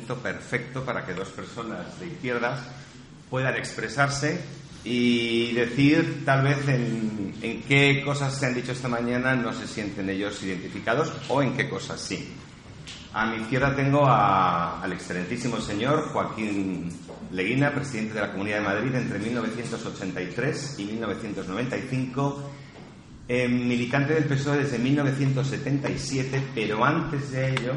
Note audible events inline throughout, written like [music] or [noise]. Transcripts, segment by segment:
perfecto para que dos personas de izquierdas puedan expresarse y decir tal vez en, en, qué cosas se han dicho esta mañana no se sienten ellos identificados o en qué cosas sí. A mi izquierda tengo al excelentísimo señor Joaquín Leguina, presidente de la Comunidad de Madrid entre 1983 y 1995, eh, militante del PSOE desde 1977, pero antes de ello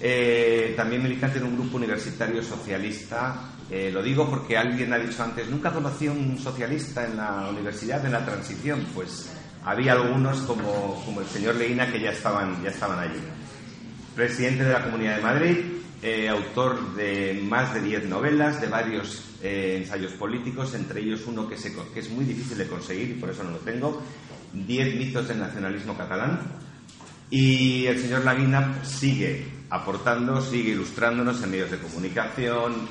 eh, también militante de un grupo universitario socialista. Eh, lo digo porque alguien ha dicho antes, nunca conocí a un socialista en la universidad en la transición. Pues había algunos como, como el señor Leguina que ya estaban, ya estaban allí. Presidente de la Comunidad de Madrid, eh, autor de más de 10 novelas, de varios ensayos políticos, entre ellos uno que, se, que es muy difícil de conseguir y por eso no lo tengo, 10 mitos del nacionalismo catalán. Y el señor Leguina sigue aportando, sigue ilustrándonos en medios de comunicación,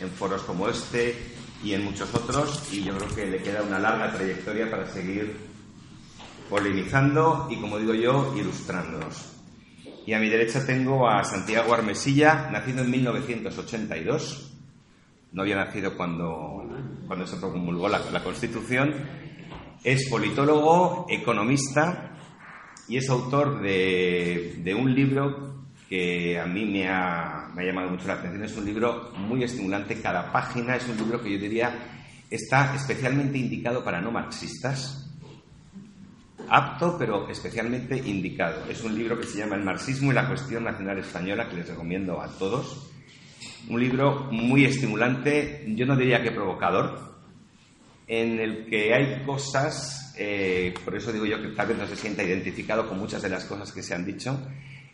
en foros como este y en muchos otros, y yo creo que le queda una larga trayectoria para seguir polinizando y, como digo yo, ilustrándonos. Y a mi derecha tengo a Santiago Armesilla, nacido en 1982. No había nacido cuando, cuando se promulgó la Constitución. Es politólogo, economista y es autor de, un libro que a mí me ha, llamado mucho la atención. Es un libro muy estimulante. Cada página es un libro que yo diría está especialmente indicado para no marxistas. Apto, pero especialmente indicado. Es un libro que se llama El marxismo y la cuestión nacional española, que les recomiendo a todos. Un libro muy estimulante, yo no diría que provocador, en el que hay cosas, eh, por eso digo yo que tal vez no se sienta identificado con muchas de las cosas que se han dicho,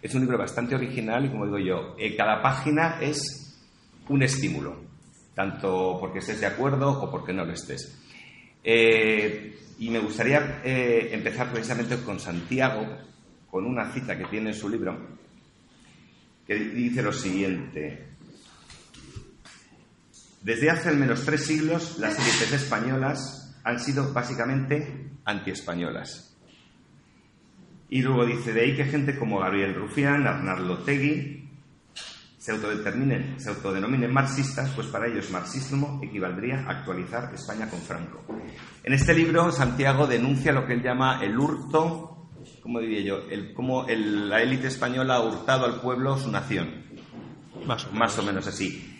es un libro bastante original y, como digo yo, eh, cada página es un estímulo, tanto porque estés de acuerdo o porque no lo estés. Eh, y me gustaría empezar precisamente con Santiago, con una cita que tiene en su libro, que dice lo siguiente. Desde hace al menos tres siglos, las élites españolas han sido básicamente antiespañolas. Y luego dice, de ahí que gente como Gabriel Rufián, Arnaldo Tegui, se autodeterminen, se autodenominen marxistas, pues para ellos marxismo equivaldría a actualizar España con Franco. En este libro, Santiago denuncia lo que él llama el hurto, ¿cómo diría yo? El, cómo el, la élite española ha hurtado al pueblo su nación. Más o, Más o menos así.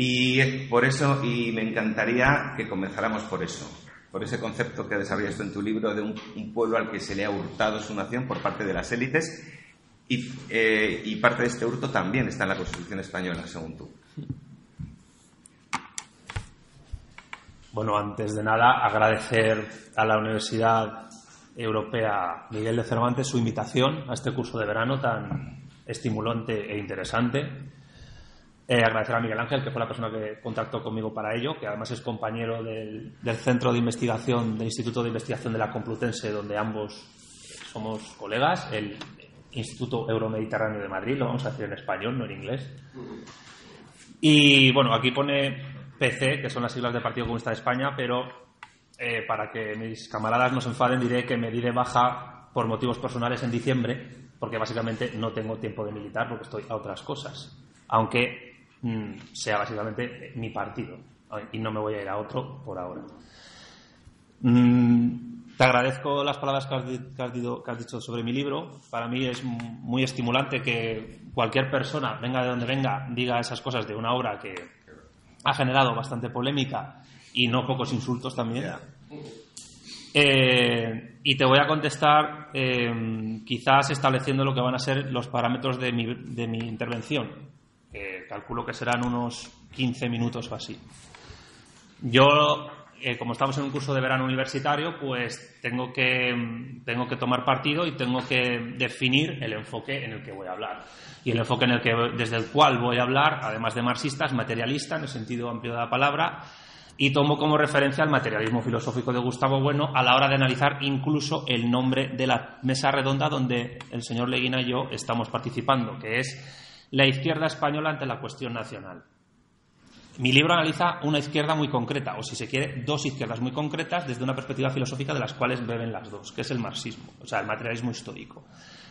Y por eso, y me encantaría que comenzáramos por eso por ese concepto que desarrollaste en tu libro de un, un, pueblo al que se le ha hurtado su nación por parte de las élites y, eh, y, parte de este hurto también está en la Constitución española, según tú. Bueno, antes de nada, agradecer a la Universidad Europea Miguel de Cervantes su invitación a este curso de verano tan estimulante e interesante. Eh, agradecer a Miguel Ángel, que fue la persona que contactó conmigo para ello, que además es compañero del, Centro de Investigación, del Instituto de Investigación de la Complutense, donde ambos somos colegas, el Instituto Euromediterráneo de Madrid, lo vamos a decir en español, no en inglés. Y bueno, aquí pone PC, que son las siglas del Partido Comunista de España, pero eh, para que mis camaradas no se enfaden, diré que me diré baja por motivos personales en diciembre, porque básicamente no tengo tiempo de militar porque estoy a otras cosas. Aunque sea básicamente mi partido y no me voy a ir a otro por ahora. te agradezco las palabras que has, que, has dicho, sobre mi libro. Para mí es muy estimulante que cualquier persona, venga de donde venga, diga esas cosas de una obra que ha generado bastante polémica y no pocos insultos también. Yeah. Eh, y te voy a contestar eh, quizás estableciendo lo que van a ser los parámetros de mi, de mi intervención calculo que serán unos 15 minutos o así. Yo, eh, como estamos en un curso de verano universitario, pues tengo que, tengo que tomar partido y tengo que definir el enfoque en el que voy a hablar. Y el enfoque en el que, desde el cual voy a hablar, además de marxista, es materialista en el sentido amplio de la palabra, y tomo como referencia el materialismo filosófico de Gustavo Bueno a la hora de analizar incluso el nombre de la mesa redonda donde el señor Leguina y yo estamos participando, que es la izquierda española ante la cuestión nacional. Mi libro analiza una izquierda muy concreta, o si se quiere, dos izquierdas muy concretas desde una perspectiva filosófica de las cuales beben las dos, que es el marxismo, o sea, el materialismo histórico.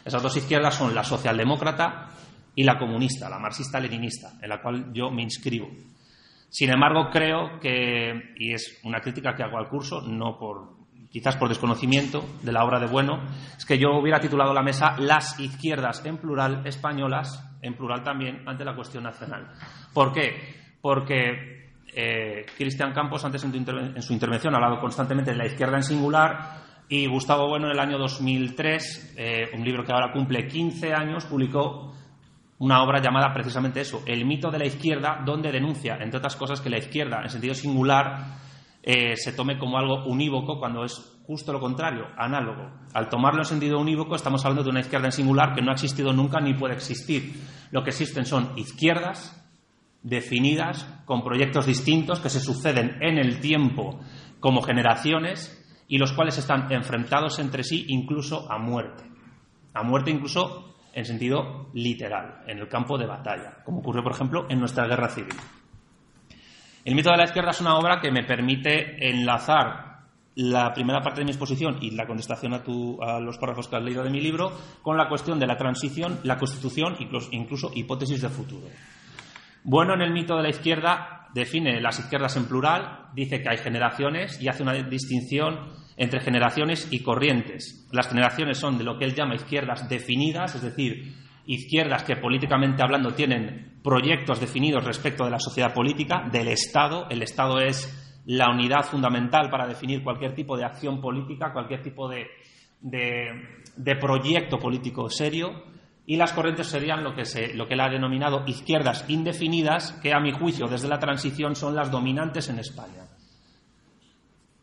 Esas dos izquierdas son la socialdemócrata y la comunista, la marxista-leninista, en la cual yo me inscribo. Sin embargo, creo que, y es una crítica que hago al curso, no por quizás por desconocimiento de la obra de Bueno, es que yo hubiera titulado la mesa Las izquierdas en plural españolas, en plural también, ante la cuestión nacional. ¿Por qué? Porque eh, Cristian Campos, antes en, su intervención, ha hablado constantemente de la izquierda en singular y Gustavo Bueno, en el año 2003, eh, un libro que ahora cumple 15 años, publicó una obra llamada precisamente eso, El mito de la izquierda, donde denuncia, entre otras cosas, que la izquierda, en sentido singular, eh, se tome como algo unívoco cuando es justo lo contrario, análogo. Al tomarlo en sentido unívoco, estamos hablando de una izquierda en singular que no ha existido nunca ni puede existir. Lo que existen son izquierdas definidas con proyectos distintos que se suceden en el tiempo como generaciones y los cuales están enfrentados entre sí incluso a muerte. A muerte incluso en sentido literal, en el campo de batalla, como ocurrió, por ejemplo, en nuestra guerra civil. El mito de la izquierda es una obra que me permite enlazar la primera parte de mi exposición y la contestación a, a, los párrafos que has leído de mi libro con la cuestión de la transición, la constitución e incluso hipótesis de futuro. Bueno, en el mito de la izquierda define las izquierdas en plural, dice que hay generaciones y hace una distinción entre generaciones y corrientes. Las generaciones son de lo que él llama izquierdas definidas, es decir, izquierdas que políticamente hablando tienen proyectos definidos respecto de la sociedad política, del Estado. El Estado es la unidad fundamental para definir cualquier tipo de acción política, cualquier tipo de, de, proyecto político serio. Y las corrientes serían lo que, se, lo que él ha denominado izquierdas indefinidas, que a mi juicio desde la transición son las dominantes en España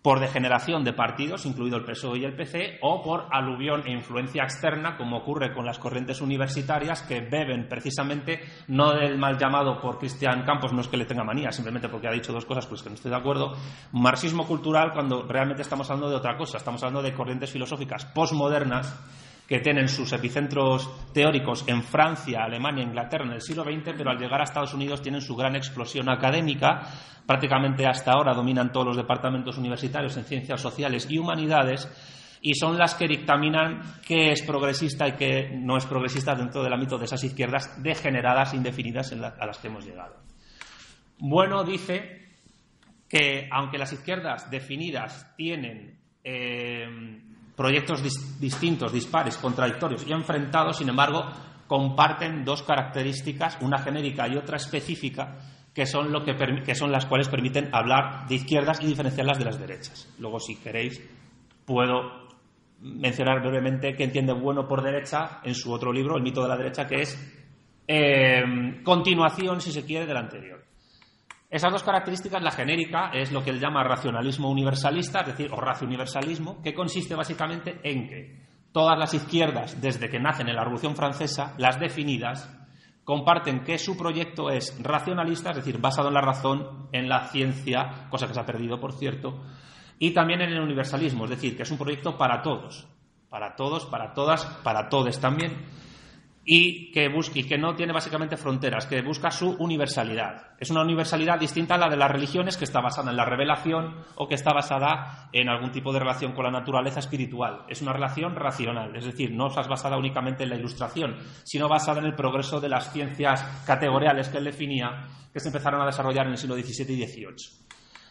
por degeneración de partidos, incluido el PSOE y el PC, o por aluvión e influencia externa, como ocurre con las corrientes universitarias que beben precisamente no del mal llamado por Cristian Campos, no es que le tenga manía, simplemente porque ha dicho dos cosas pues que no estoy de acuerdo, marxismo cultural cuando realmente estamos hablando de otra cosa, estamos hablando de corrientes filosóficas postmodernas que tienen sus epicentros teóricos en Francia, Alemania, Inglaterra en el siglo XX, pero al llegar a Estados Unidos tienen su gran explosión académica. Prácticamente hasta ahora dominan todos los departamentos universitarios en ciencias sociales y humanidades y son las que dictaminan qué es progresista y qué no es progresista dentro del ámbito de esas izquierdas degeneradas, indefinidas a las que hemos llegado. Bueno dice que aunque las izquierdas definidas tienen eh, proyectos distintos, dispares, contradictorios y enfrentados, sin embargo, comparten dos características, una genérica y otra específica, que son, lo que, que son las cuales permiten hablar de izquierdas y diferenciarlas de las derechas. Luego, si queréis, puedo mencionar brevemente qué entiende bueno por derecha en su otro libro, El mito de la derecha, que es eh, continuación, si se quiere, del anterior. Esas dos características, la genérica es lo que él llama racionalismo universalista, es decir, o racio-universalismo, que consiste básicamente en que todas las izquierdas, desde que nacen en la Revolución Francesa, las definidas, comparten que su proyecto es racionalista, es decir, basado en la razón, en la ciencia, cosa que se ha perdido, por cierto, y también en el universalismo, es decir, que es un proyecto para todos, para todos, para todas, para todos también, y que, busque, que no tiene básicamente fronteras, que busca su universalidad. Es una universalidad distinta a la de las religiones, que está basada en la revelación o que está basada en algún tipo de relación con la naturaleza espiritual. Es una relación racional, es decir, no es basada únicamente en la ilustración, sino basada en el progreso de las ciencias categoriales que él definía, que se empezaron a desarrollar en el siglo XVII y XVIII.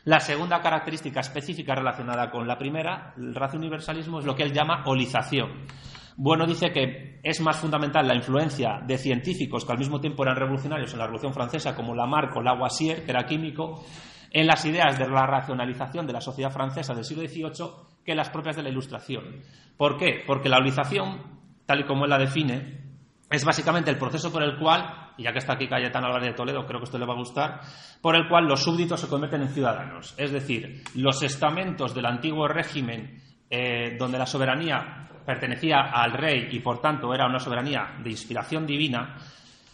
La segunda característica específica relacionada con la primera, el racio universalismo, es lo que él llama holización bueno dice que es más fundamental la influencia de científicos que al mismo tiempo eran revolucionarios en la Revolución Francesa, como Lamarck o Lavoisier, que era químico, en las ideas de la racionalización de la sociedad francesa del siglo XVIII que las propias de la Ilustración. ¿Por qué? Porque la holización, tal y como él la define, es básicamente el proceso por el cual, y ya que está aquí Cayetano Álvarez de Toledo, creo que esto le va a gustar, por el cual los súbditos se convierten en ciudadanos. Es decir, los estamentos del antiguo régimen eh, donde la soberanía pertenecía al rey y por tanto era una soberanía de inspiración divina,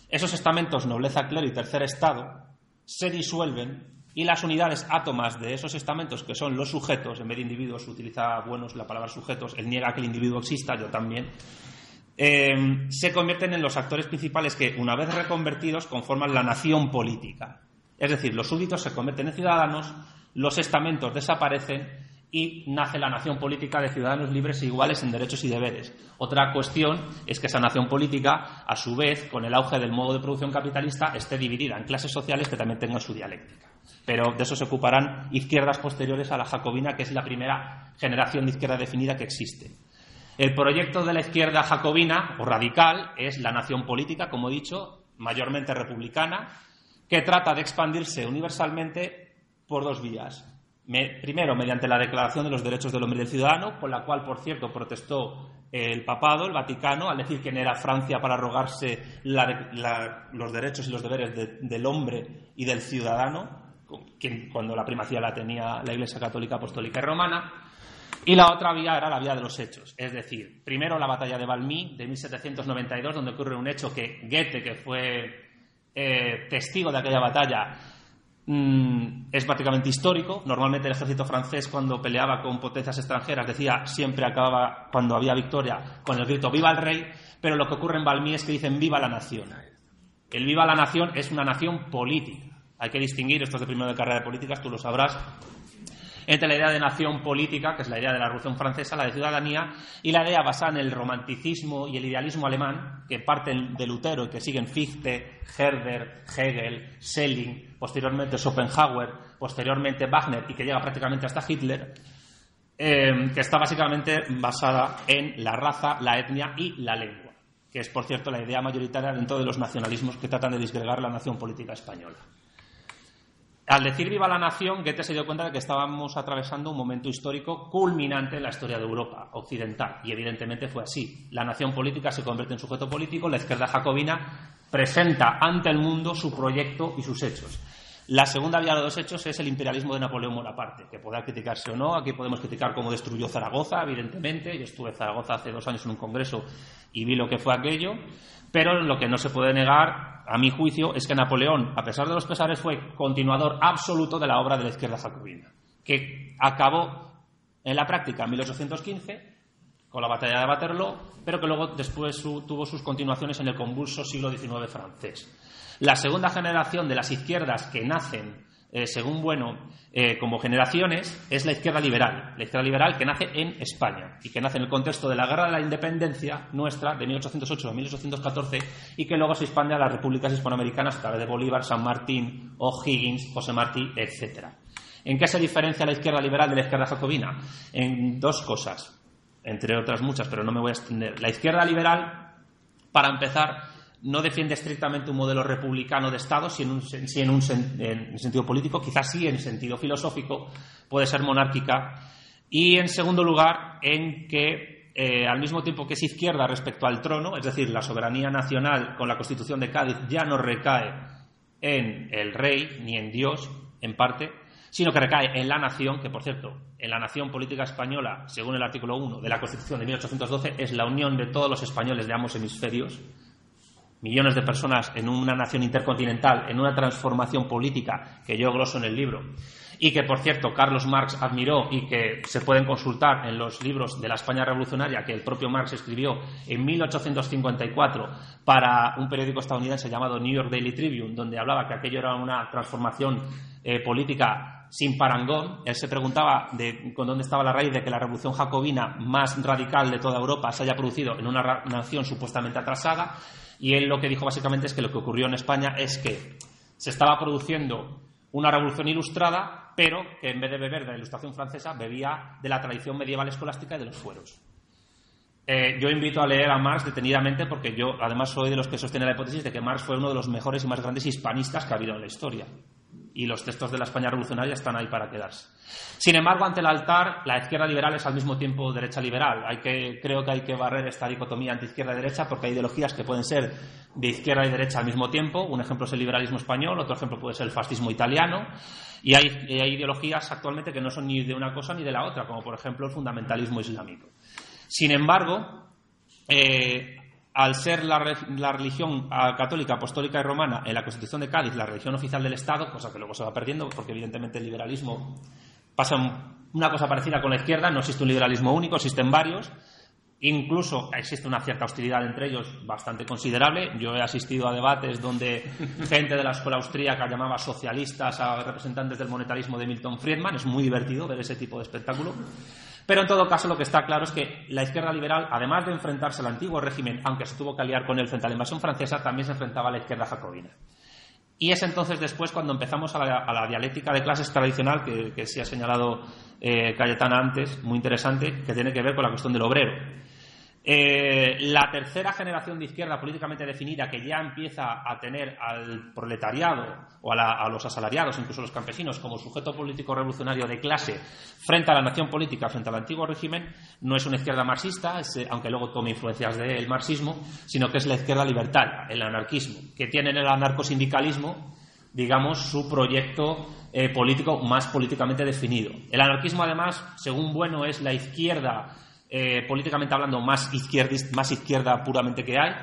esos estamentos nobleza, clero y tercer estado se disuelven y las unidades átomas de esos estamentos, que son los sujetos, en vez de individuos utiliza buenos la palabra sujetos, él niega que el individuo exista, yo también, eh, se convierten en los actores principales que, una vez reconvertidos, conforman la nación política. Es decir, los súbditos se convierten en ciudadanos, los estamentos desaparecen y nace la nación política de ciudadanos libres e iguales en derechos y deberes. Otra cuestión es que esa nación política, a su vez, con el auge del modo de producción capitalista, esté dividida en clases sociales que también tengan su dialéctica. Pero de eso se ocuparán izquierdas posteriores a la jacobina, que es la primera generación de izquierda definida que existe. El proyecto de la izquierda jacobina o radical es la nación política, como he dicho, mayormente republicana, que trata de expandirse universalmente por dos vías primero, mediante la Declaración de los Derechos del Hombre y del Ciudadano, por la cual, por cierto, protestó el papado, el Vaticano, al decir quién era Francia para arrogarse los derechos y los deberes del hombre y del ciudadano, cuando la primacía la tenía la Iglesia Católica, Apostólica y Romana. Y la otra vía era la vía de los hechos, es decir, primero la batalla de Valmy de 1792, donde ocurre un hecho que Goethe, que fue eh, testigo de aquella batalla, Mm, es prácticamente histórico. Normalmente el ejército francés cuando peleaba con potencias extranjeras decía siempre acababa cuando había victoria con el grito viva el rey, pero lo que ocurre en Valmy es que dicen viva la nación. El viva la nación es una nación política. Hay que distinguir, esto es de primero de carrera de políticas, tú lo sabrás, entre la idea de nación política, que es la idea de la Revolución Francesa, la de ciudadanía, y la idea basada en el romanticismo y el idealismo alemán, que parten de Lutero y que siguen Fichte, Herder, Hegel, Schelling, posteriormente Schopenhauer, posteriormente Wagner y que llega prácticamente hasta Hitler, eh, que está básicamente basada en la raza, la etnia y la lengua, que es, por cierto, la idea mayoritaria dentro de los nacionalismos que tratan de disgregar la nación política española. Al decir viva la nación, Goethe se dio cuenta de que estábamos atravesando un momento histórico culminante en la historia de Europa occidental. Y evidentemente fue así. La nación política se convierte en sujeto político, la izquierda jacobina presenta ante el mundo su proyecto y sus hechos. La segunda vía de los hechos es el imperialismo de Napoleón Bonaparte, que podrá criticarse o no. Aquí podemos criticar cómo destruyó Zaragoza, evidentemente. Yo estuve en Zaragoza hace dos años en un congreso y vi lo que fue aquello. Pero lo que no se puede negar, a mi juicio, es que Napoleón, a pesar de los pesares, fue continuador absoluto de la obra de la izquierda jacobina, que acabó en la práctica en 1815 con la batalla de Waterloo, pero que luego después tuvo sus continuaciones en el convulso siglo XIX francés. La segunda generación de las izquierdas que nacen, eh, según Bueno, eh, como generaciones, es la izquierda liberal. La izquierda liberal que nace en España y que nace en el contexto de la Guerra de la Independencia nuestra, de 1808 a 1814, y que luego se expande a las repúblicas hispanoamericanas a través de Bolívar, San Martín, O'Higgins, José Martí, etc. ¿En qué se diferencia la izquierda liberal de la izquierda jacobina? En dos cosas, entre otras muchas, pero no me voy a extender. La izquierda liberal, para empezar, no defiende estrictamente un modelo republicano de Estado, si en un, en un sentido político, quizás sí en sentido filosófico, puede ser monárquica. Y en segundo lugar, en que eh, al mismo tiempo que es izquierda respecto al trono, es decir, la soberanía nacional con la Constitución de Cádiz ya no recae en el rey ni en Dios, en parte, sino que recae en la nación, que por cierto, en la nación política española, según el artículo 1 de la Constitución de 1812, es la unión de todos los españoles de ambos hemisferios, millones de personas en una nación intercontinental, en una transformación política que yo gloso en el libro, y que, por cierto, Carlos Marx admiró y que se pueden consultar en los libros de la España revolucionaria que el propio Marx escribió en 1854 para un periódico estadounidense llamado New York Daily Tribune, donde hablaba que aquello era una transformación eh, política sin parangón. Él se preguntaba de, con dónde estaba la raíz de que la revolución jacobina más radical de toda Europa se haya producido en una nación supuestamente atrasada y él lo que dijo básicamente es que lo que ocurrió en España es que se estaba produciendo una revolución ilustrada, pero que en vez de beber de la ilustración francesa, bebía de la tradición medieval escolástica y de los fueros. Eh, yo invito a leer a Marx detenidamente porque yo además soy de los que sostiene la hipótesis de que Marx fue uno de los mejores y más grandes hispanistas que ha habido en la historia y los textos de la España revolucionaria están ahí para quedarse. Sin embargo, ante el altar, la izquierda liberal es al mismo tiempo derecha liberal. Hay que, creo que hay que barrer esta dicotomía entre izquierda y derecha porque hay ideologías que pueden ser de izquierda y derecha al mismo tiempo. Un ejemplo es el liberalismo español, otro ejemplo puede ser el fascismo italiano. Y hay, hay ideologías actualmente que no son ni de una cosa ni de la otra, como por ejemplo el fundamentalismo islámico. Sin embargo, eh, al ser la, religión ah, católica, apostólica y romana en la Constitución de Cádiz la religión oficial del Estado, cosa que luego se va perdiendo porque evidentemente el liberalismo pasa una cosa parecida con la izquierda, no existe un liberalismo único, existen varios, Incluso existe una cierta hostilidad entre ellos bastante considerable. Yo he asistido a debates donde [laughs] gente de la escuela austríaca llamaba socialistas a representantes del monetarismo de Milton Friedman. Es muy divertido ver ese tipo de espectáculo. Pero en todo caso lo que está claro es que la izquierda liberal, además de enfrentarse al antiguo régimen, aunque se tuvo que aliar con él frente a la invasión francesa, también se enfrentaba a la izquierda jacobina. Y es entonces después cuando empezamos a la, dialéctica de clases tradicional, que, que sí ha señalado eh, Cayetana antes, muy interesante, que tiene que ver con la cuestión del obrero. Eh, la tercera generación de izquierda políticamente definida que ya empieza a tener al proletariado o a, los asalariados, incluso los campesinos, como sujeto político revolucionario de clase frente a la nación política, frente al antiguo régimen, no es una izquierda marxista, eh, aunque luego tome influencias del marxismo, sino que es la izquierda libertaria, el anarquismo, que tiene en el anarcosindicalismo digamos, su proyecto eh, político más políticamente definido. El anarquismo, además, según Bueno, es la izquierda eh, políticamente hablando, más, más izquierda puramente que hay,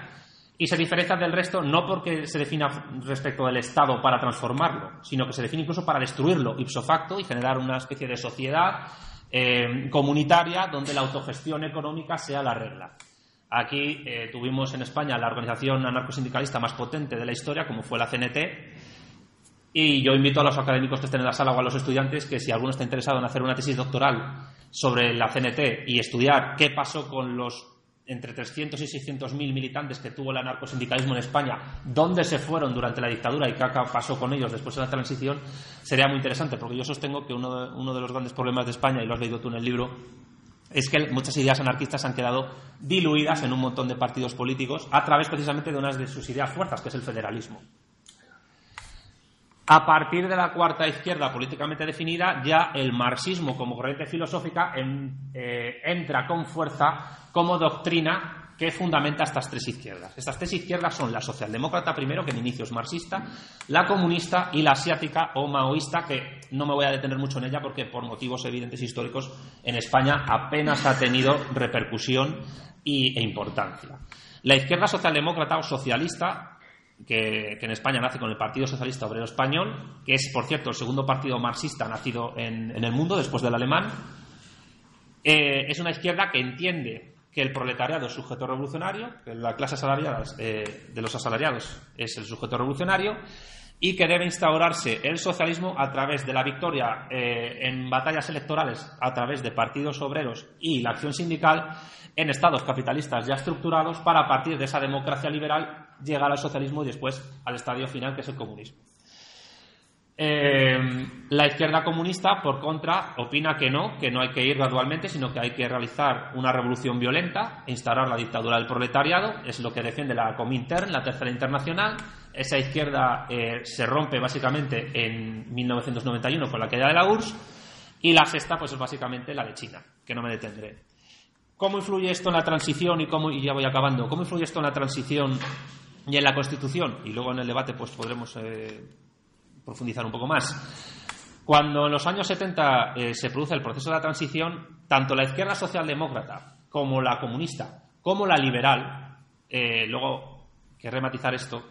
y se diferencia del resto no porque se defina respecto del Estado para transformarlo, sino que se define incluso para destruirlo ipso facto y generar una especie de sociedad eh, comunitaria donde la autogestión económica sea la regla. Aquí eh, tuvimos en España la organización anarcosindicalista más potente de la historia, como fue la CNT, y yo invito a los académicos que estén en la sala o a los estudiantes que si alguno está interesado en hacer una tesis doctoral sobre la CNT y estudiar qué pasó con los entre 300 y 600 mil militantes que tuvo el anarcosindicalismo en España, dónde se fueron durante la dictadura y qué pasó con ellos después de la transición, sería muy interesante, porque yo sostengo que uno de, uno de los grandes problemas de España, y lo has leído tú en el libro, es que muchas ideas anarquistas han quedado diluidas en un montón de partidos políticos a través precisamente de unas de sus ideas fuerzas, que es el federalismo. A partir de la cuarta izquierda políticamente definida, ya el marxismo como corriente filosófica eh, entra con fuerza como doctrina que fundamenta estas tres izquierdas. Estas tres izquierdas son la socialdemócrata primero, que en inicio es marxista, la comunista y la asiática o maoísta, que no me voy a detener mucho en ella porque por motivos evidentes históricos en España apenas ha tenido repercusión e importancia. La izquierda socialdemócrata o socialista que, en España nace con el Partido Socialista Obrero Español, que es, por cierto, el segundo partido marxista nacido en, el mundo después del alemán. Eh, es una izquierda que entiende que el proletariado es sujeto revolucionario, que la clase asalariada eh, de los asalariados es el sujeto revolucionario y que debe instaurarse el socialismo a través de la victoria eh, en batallas electorales, a través de partidos obreros y la acción sindical en estados capitalistas ya estructurados para partir de esa democracia liberal llegar al socialismo y después al estadio final que es el comunismo. Eh, la izquierda comunista, por contra, opina que no, que no hay que ir gradualmente, sino que hay que realizar una revolución violenta, instaurar la dictadura del proletariado, es lo que defiende la Comintern, la Tercera Internacional. Esa izquierda eh, se rompe básicamente en 1991 con la caída de la URSS, y la sexta, pues es básicamente la de China, que no me detendré. ¿Cómo influye esto en la transición y cómo, y ya voy acabando, cómo influye esto en la transición y en la Constitución? Y luego en el debate pues podremos eh, profundizar un poco más. Cuando en los años 70 eh, se produce el proceso de la transición, tanto la izquierda socialdemócrata como la comunista, como la liberal, eh, luego querré matizar esto,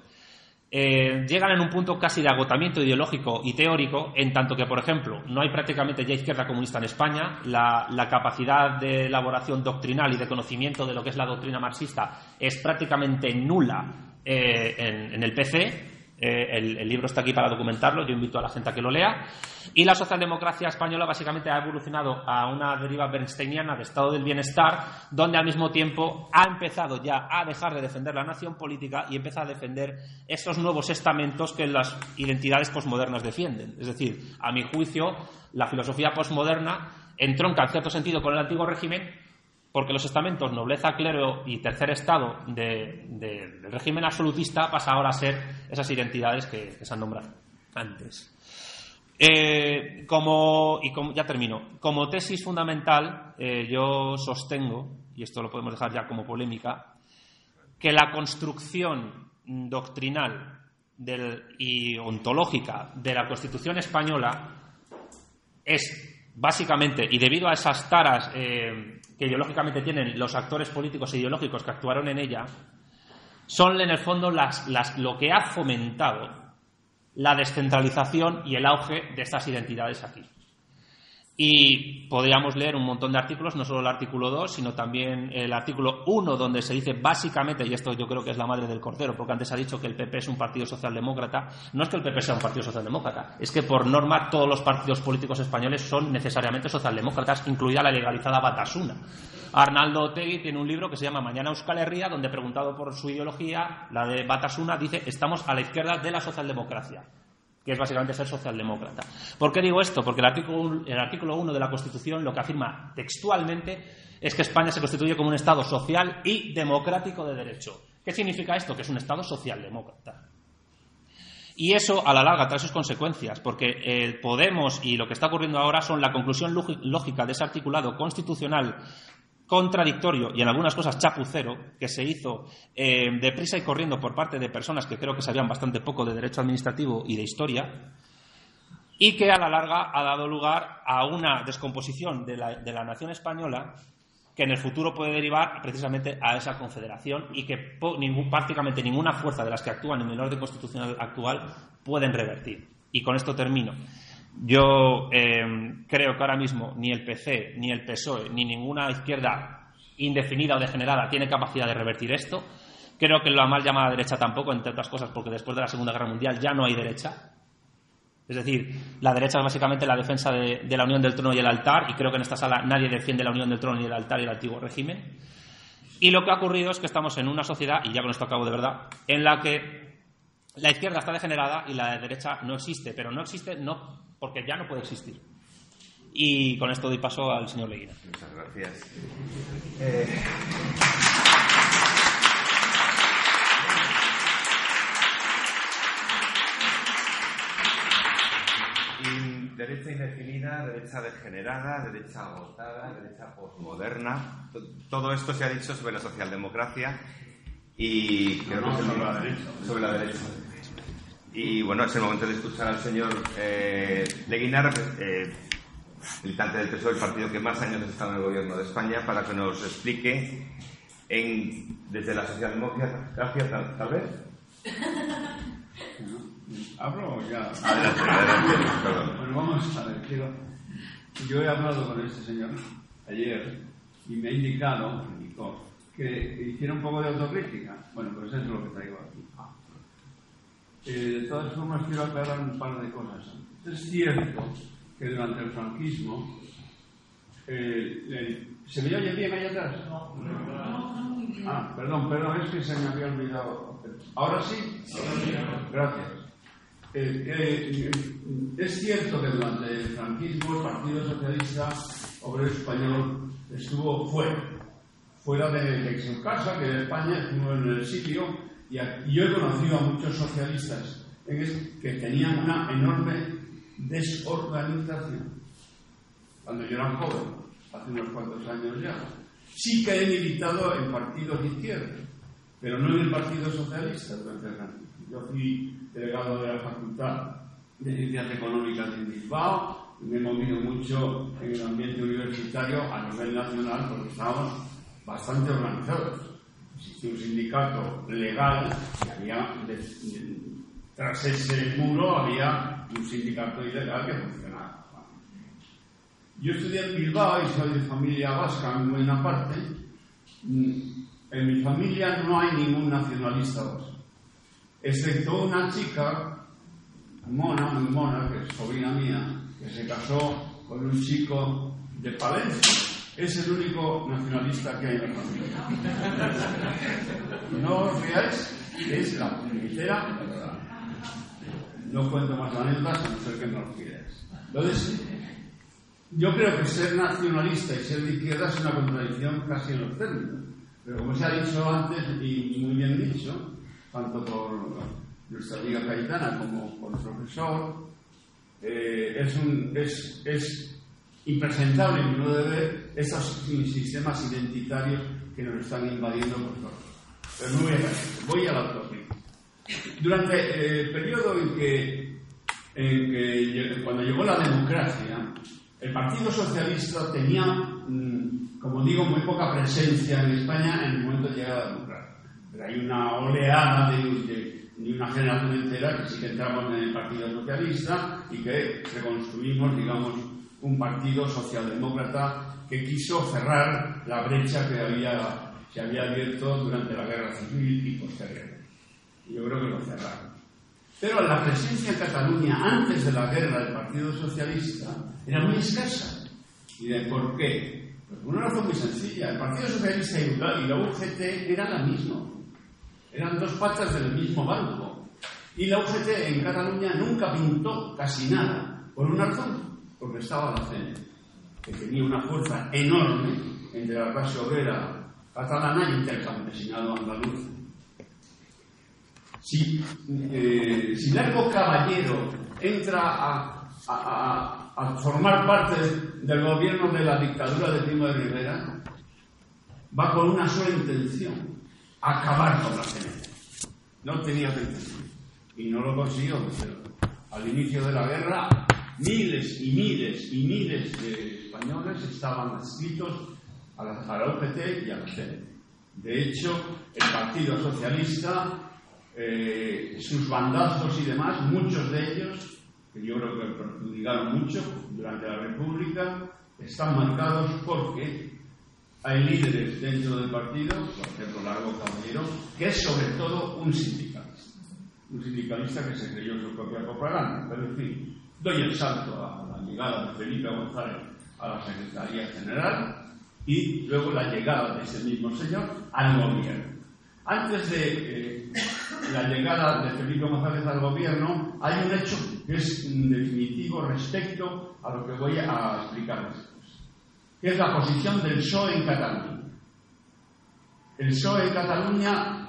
llegan en un punto casi de agotamiento ideológico y teórico, en tanto que, por ejemplo, no hay prácticamente ya izquierda comunista en España, la, capacidad de elaboración doctrinal y de conocimiento de lo que es la doctrina marxista es prácticamente nula eh, en, el PC, eh, el, libro está aquí para documentarlo, yo invito a la gente a que lo lea. Y la socialdemocracia española básicamente ha evolucionado a una deriva bernsteiniana de estado del bienestar, donde al mismo tiempo ha empezado ya a dejar de defender la nación política y empieza a defender esos nuevos estamentos que las identidades posmodernas defienden. Es decir, a mi juicio, la filosofía posmoderna entronca en cierto sentido con el antiguo régimen, porque los estamentos nobleza, clero y tercer estado del régimen absolutista pasa ahora a ser esas identidades que, se han nombrado antes. Eh, como, y como, ya termino. Como tesis fundamental, eh, yo sostengo, y esto lo podemos dejar ya como polémica, que la construcción doctrinal y ontológica de la Constitución española es básicamente, y debido a esas taras eh, que ideológicamente tienen los actores políticos e ideológicos que actuaron en ella, son en el fondo las, lo que ha fomentado la descentralización y el auge de estas identidades aquí. Y podríamos leer un montón de artículos, no solo el artículo 2, sino también el artículo 1, donde se dice básicamente, y esto yo creo que es la madre del cordero, porque antes ha dicho que el PP es un partido socialdemócrata. No es que el PP sea un partido socialdemócrata, es que por norma todos los partidos políticos españoles son necesariamente socialdemócratas, incluida la legalizada Batasuna. Arnaldo Otegui tiene un libro que se llama Mañana Euskal Herria, donde preguntado por su ideología, la de Batasuna, dice estamos a la izquierda de la socialdemocracia que es básicamente ser socialdemócrata. ¿Por qué digo esto? Porque el artículo, el artículo 1 de la Constitución lo que afirma textualmente es que España se constituye como un Estado social y democrático de derecho. ¿Qué significa esto? Que es un Estado socialdemócrata. Y eso a la larga trae sus consecuencias, porque eh, Podemos y lo que está ocurriendo ahora son la conclusión lógica de ese articulado constitucional contradictorio y en algunas cosas chapucero que se hizo eh, deprisa y corriendo por parte de personas que creo que sabían bastante poco de derecho administrativo y de historia y que a la larga ha dado lugar a una descomposición de la, de la nación española que en el futuro puede derivar precisamente a esa confederación y que ningún, prácticamente ninguna fuerza de las que actúan en el orden constitucional actual pueden revertir. Y con esto termino. Yo eh, creo que ahora mismo ni el PC, ni el PSOE, ni ninguna izquierda indefinida o degenerada tiene capacidad de revertir esto. Creo que la mal llamada derecha tampoco, entre otras cosas, porque después de la Segunda Guerra Mundial ya no hay derecha. Es decir, la derecha es básicamente la defensa de, de, la unión del trono y el altar, y creo que en esta sala nadie defiende la unión del trono y el altar y el antiguo régimen. Y lo que ha ocurrido es que estamos en una sociedad, y ya con esto acabo de verdad, en la que la izquierda está degenerada y la derecha no existe, pero no existe no porque ya no puede existir. Y con esto doy paso al señor Leguina. Muchas gracias. Eh... derecha indefinida, derecha degenerada, derecha agotada, derecha posmoderna. Todo esto se ha dicho sobre la socialdemocracia y creo que sobre, la derecha. sobre la derecha. Y bueno, es el momento de escuchar al señor eh, Leguinar, eh, militante del PSOE, el partido que más años ha estado en el gobierno de España, para que nos explique en, desde la socialdemocracia, tal, tal vez. [laughs] ¿Hablo ya? Adelante, adelante, perdón. Bueno, vamos a ver, quiero... Yo he hablado con este señor ayer y me ha indicado, indicó, que hiciera un poco de autocrítica. Bueno, pues eso es lo que traigo aquí. Eh, de todas formas, quiero aclarar un par de cosas. Es cierto que durante el franquismo. Eh, ¿Se me oye bien ahí atrás? No, Ah, perdón, perdón, es que se me había olvidado. ¿Ahora sí? Gracias. Eh, es cierto que durante el franquismo el Partido Socialista Obrero Español estuvo fuera, fuera de, su casa, que de España, estuvo en el sitio y yo he conocido a muchos socialistas que tenían una enorme desorganización. Cuando yo era joven, hace unos cuantos años ya. Sí que he militado en partidos de izquierda, pero no en el Partido Socialista durante Yo fui delegado de la Facultad de Ciencias Económicas en Bilbao, me he movido mucho en el ambiente universitario a nivel nacional porque estábamos bastante organizados un sindicato legal y había, tras ese muro había un sindicato ilegal que funcionaba. Yo estudié en Bilbao y soy de familia vasca en buena parte. En mi familia no hay ningún nacionalista vasco, excepto una chica, mona, muy mona, que es sobrina mía, que se casó con un chico de Palencia es el único nacionalista que hay en la familia. No os veáis, es la puñetera verdad. No cuento más anécdotas a no ser que no lo quieras. Entonces, yo creo que ser nacionalista y ser de izquierda es una contradicción casi en los términos. Pero como se ha dicho antes, y muy bien dicho, tanto por nuestra amiga Caetana como por el profesor, eh, es, un, es, es impresentable en mi modo de ver esos sistemas identitarios que nos están invadiendo por todos. Pero no voy a, voy a la autocrítica. Durante eh, el periodo en que, en que, cuando llegó la democracia, el Partido Socialista tenía, mm, como digo, muy poca presencia en España en el momento de llegar a la democracia. Pero hay una oleada de, de, de una generación entera que sí que entramos en el Partido Socialista y que reconstruimos, digamos, un partido socialdemócrata que quiso cerrar la brecha que había, se había abierto durante la guerra civil y posterior. Yo creo que lo cerraron. Pero la presencia en Cataluña antes de la guerra del Partido Socialista era muy escasa. ¿Y de por qué? Pues una razón muy sencilla. El Partido Socialista y la UGT eran la misma. Eran dos patas del mismo banco. Y la UGT en Cataluña nunca pintó casi nada. Por una razón, porque estaba la CNT, que tenía una fuerza enorme entre la clase obrera catalana y entre el campesinado andaluz. Si, eh, si Largo Caballero entra a, a, a, formar parte del gobierno de la dictadura de Primo de Rivera, va con una sola intención, acabar con la CNT. No tenía intención. Y no lo consiguió, pero al inicio de la guerra, miles y miles y miles de españoles estaban adscritos a la, a y a la CNT. De hecho, el Partido Socialista eh, sus bandazos y demás, muchos de ellos, que yo creo que perjudicaron mucho durante la República, están marcados porque hay líderes dentro del partido, por ejemplo Largo Caballero, que es sobre todo un sindicalista. Un sindicalista que se creyó su propia propaganda. Pero en fin, doy el salto a la llegada de Felipe González a la Secretaría General y luego la llegada de ese mismo señor al gobierno. Antes de eh, la llegada de Felipe González al gobierno, hay un hecho que es definitivo respecto a lo que voy a explicar después, que es la posición del PSOE en Cataluña. El PSOE en Cataluña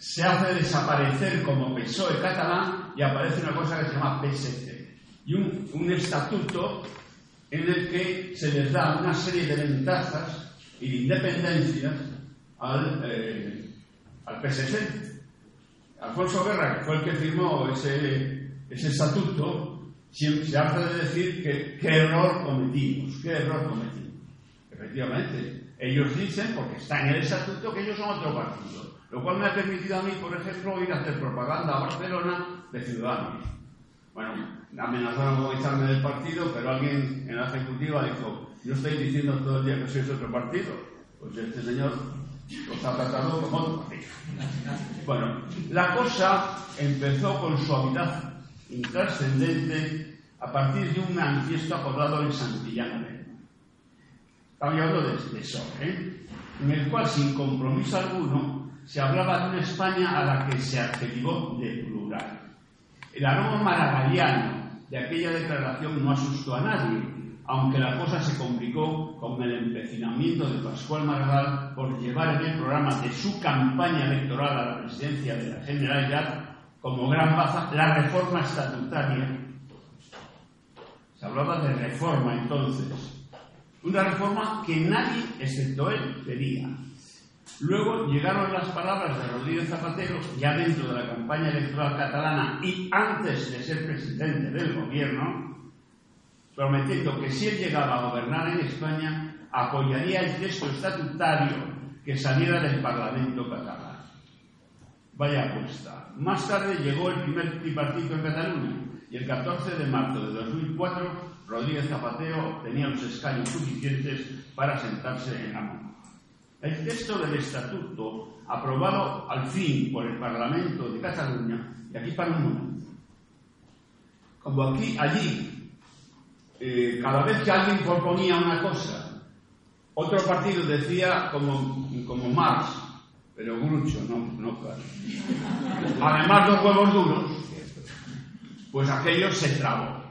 se hace desaparecer como PSOE catalán y aparece una cosa que se llama PSC y un, un estatuto en el que se les da una serie de ventajas y de independencias al, eh, al PSC. Alfonso Guerra, que fue el que firmó ese, ese estatuto, siempre se hace de decir que qué error cometimos, qué error cometimos. Efectivamente, ellos dicen, porque está en el estatuto, que ellos son otro partido, lo cual me ha permitido a mí, por ejemplo, ir a hacer propaganda a Barcelona de Ciudadanos. Bueno, amenazaron con echarme del partido, pero alguien en la ejecutiva dijo, yo estoy diciendo todo el día que sois otro partido. Pues este señor los ha tratado como otro partido. Bueno, la cosa empezó con suavidad intrascendente a partir de un manifiesto acordado en Santillana. Estaba hablando de, eso, ¿eh? en el cual, sin compromiso alguno, se hablaba de una España a la que se adjetivó de plural. El aroma maragallano de aquella declaración no asustó a nadie, aunque la cosa se complicó con el empecinamiento de Pascual Maragall por llevar en el programa de su campaña electoral a la presidencia de la Generalidad como gran baza la reforma estatutaria. Se hablaba de reforma entonces. Una reforma que nadie, excepto él, quería. Luego llegaron las palabras de Rodríguez Zapatero, ya dentro de la campaña electoral catalana y antes de ser presidente del gobierno, prometiendo que si él llegaba a gobernar en España, apoyaría el texto estatutario que saliera del Parlamento catalán. Vaya apuesta. Más tarde llegó el primer tripartito en Cataluña y el 14 de marzo de 2004 Rodríguez Zapatero tenía los escaños suficientes para sentarse en la mano. El texto del estatuto, aprobado al fin por el Parlamento de Cataluña, y aquí para un momento. Como aquí, allí, eh, cada vez que alguien proponía una cosa, otro partido decía como, como Marx, pero Grucho, no, no Además, los huevos duros, pues aquello se trabó.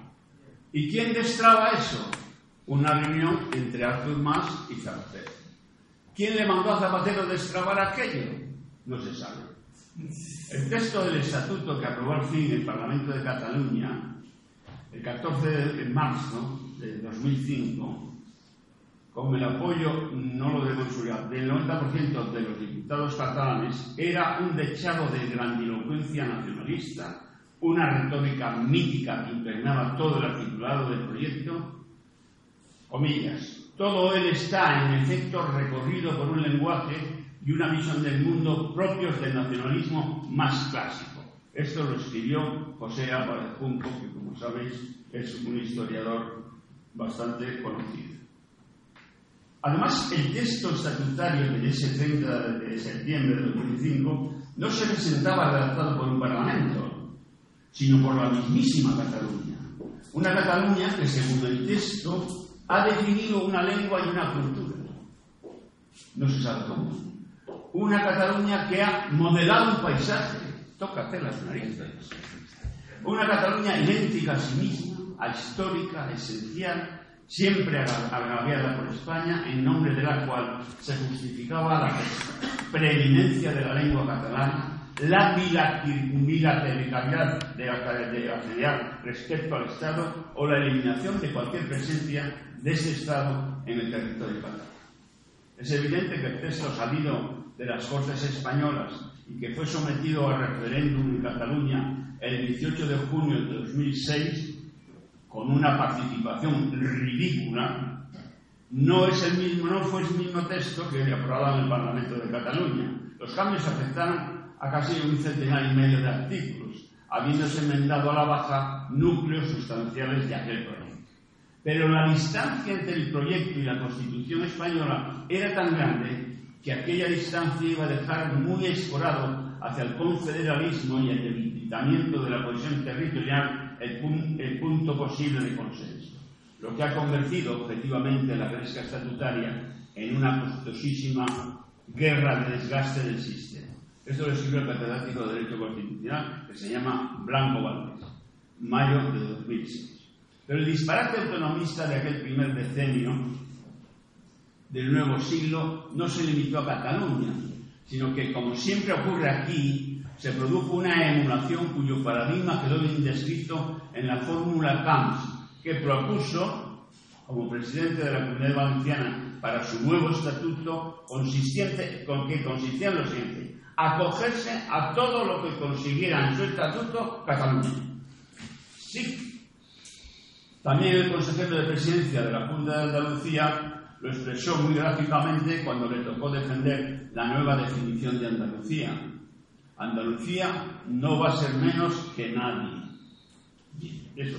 ¿Y quién destraba eso? Una reunión entre Artur Mas y Zapatero. ¿Quién le mandó a Zapatero destrabar aquello? No se sabe. El texto del estatuto que aprobó al fin el Parlamento de Cataluña, el 14 de marzo de 2005, con el apoyo, no lo debo insurar, del 90% de los diputados catalanes, era un dechado de grandilocuencia nacionalista, una retórica mítica que impregnaba todo el articulado del proyecto, comillas, todo él está, en efecto, recorrido por un lenguaje y una visión del mundo propios del nacionalismo más clásico. Esto lo escribió José Álvarez Junco, que como sabéis es un historiador bastante conocido. Además, el texto estatutario de ese 30 de septiembre de 2005 no se presentaba redactado por un parlamento, sino por la mismísima Cataluña. Una Cataluña que, según el texto, ha definido una lengua y una cultura. No se sabe cómo. Una Cataluña que ha modelado un paisaje. Tócate las narices. Una Cataluña idéntica a sí misma, histórica, esencial, siempre agraviada por España, en nombre de la cual se justificaba la preeminencia de la lengua catalana, la bilateralidad de la federal respecto al Estado o la eliminación de cualquier presencia de ese Estado en el territorio catalán. Es evidente que el texto salido de las Cortes Españolas y que fue sometido a referéndum en Cataluña el 18 de junio de 2006 con una participación ridícula, no, es el mismo, no fue el mismo texto que aprobado en el Parlamento de Cataluña. Los cambios afectaron a casi un centenar y medio de artículos, habiéndose enmendado a la baja núcleos sustanciales de aquel proyecto. Pero la distancia entre el proyecto y la Constitución española era tan grande que aquella distancia iba a dejar muy escorado hacia el confederalismo y el debilitamiento de la posición territorial el, punto posible de consenso, lo que ha convertido objetivamente la gresca estatutaria en una costosísima guerra de desgaste del sistema. Esto lo escribió el catedrático de Derecho Constitucional, que se llama Blanco Valdés, mayo de 2006. Pero el disparate autonomista de aquel primer decenio del nuevo siglo no se limitó a Cataluña, sino que, como siempre ocurre aquí, se produjo una emulación cuyo paradigma quedó bien descrito en la fórmula Camps, que propuso, como presidente de la Comunidad Valenciana, para su nuevo estatuto, consistente, con que consistía en lo siguiente, acogerse a todo lo que consiguiera en su estatuto Cataluña. Sí. También el consejero de presidencia de la Junta de Andalucía lo expresó muy gráficamente cuando le tocó defender la nueva definición de Andalucía. Andalucía no va a ser menos que nadie. Eso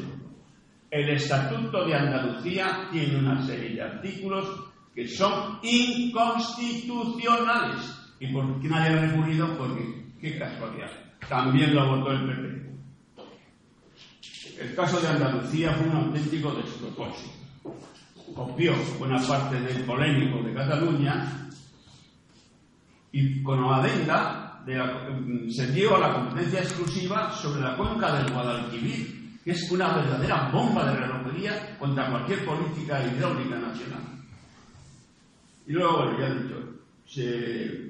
El Estatuto de Andalucía tiene una serie de artículos que son inconstitucionales. ¿Y por qué nadie ha recurrido? Porque, qué casualidad, también lo votó el PP. El caso de Andalucía fue un auténtico despropósito copió buena parte del polémico de Cataluña y con adenda se dio a la competencia exclusiva sobre la cuenca del Guadalquivir, que es una verdadera bomba de relojería contra cualquier política hidráulica nacional. Y luego, bueno, ya he dicho, se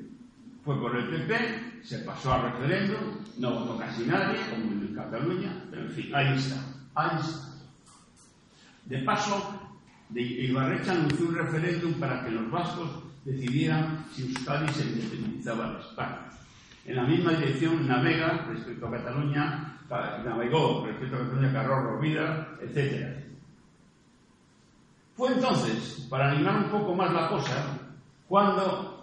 fue por el PP, se pasó al referéndum, no votó casi nadie, como en Cataluña, pero en fin, ahí está, ahí está. De paso, de Ibarrecha anunció un referéndum para que los vascos decidieran si Euskadi se independizaba de España. En la misma dirección navega respecto a Cataluña, navegó respecto a Cataluña Carror Rovira, etc. Fue entonces, para animar un poco más la cosa, cuando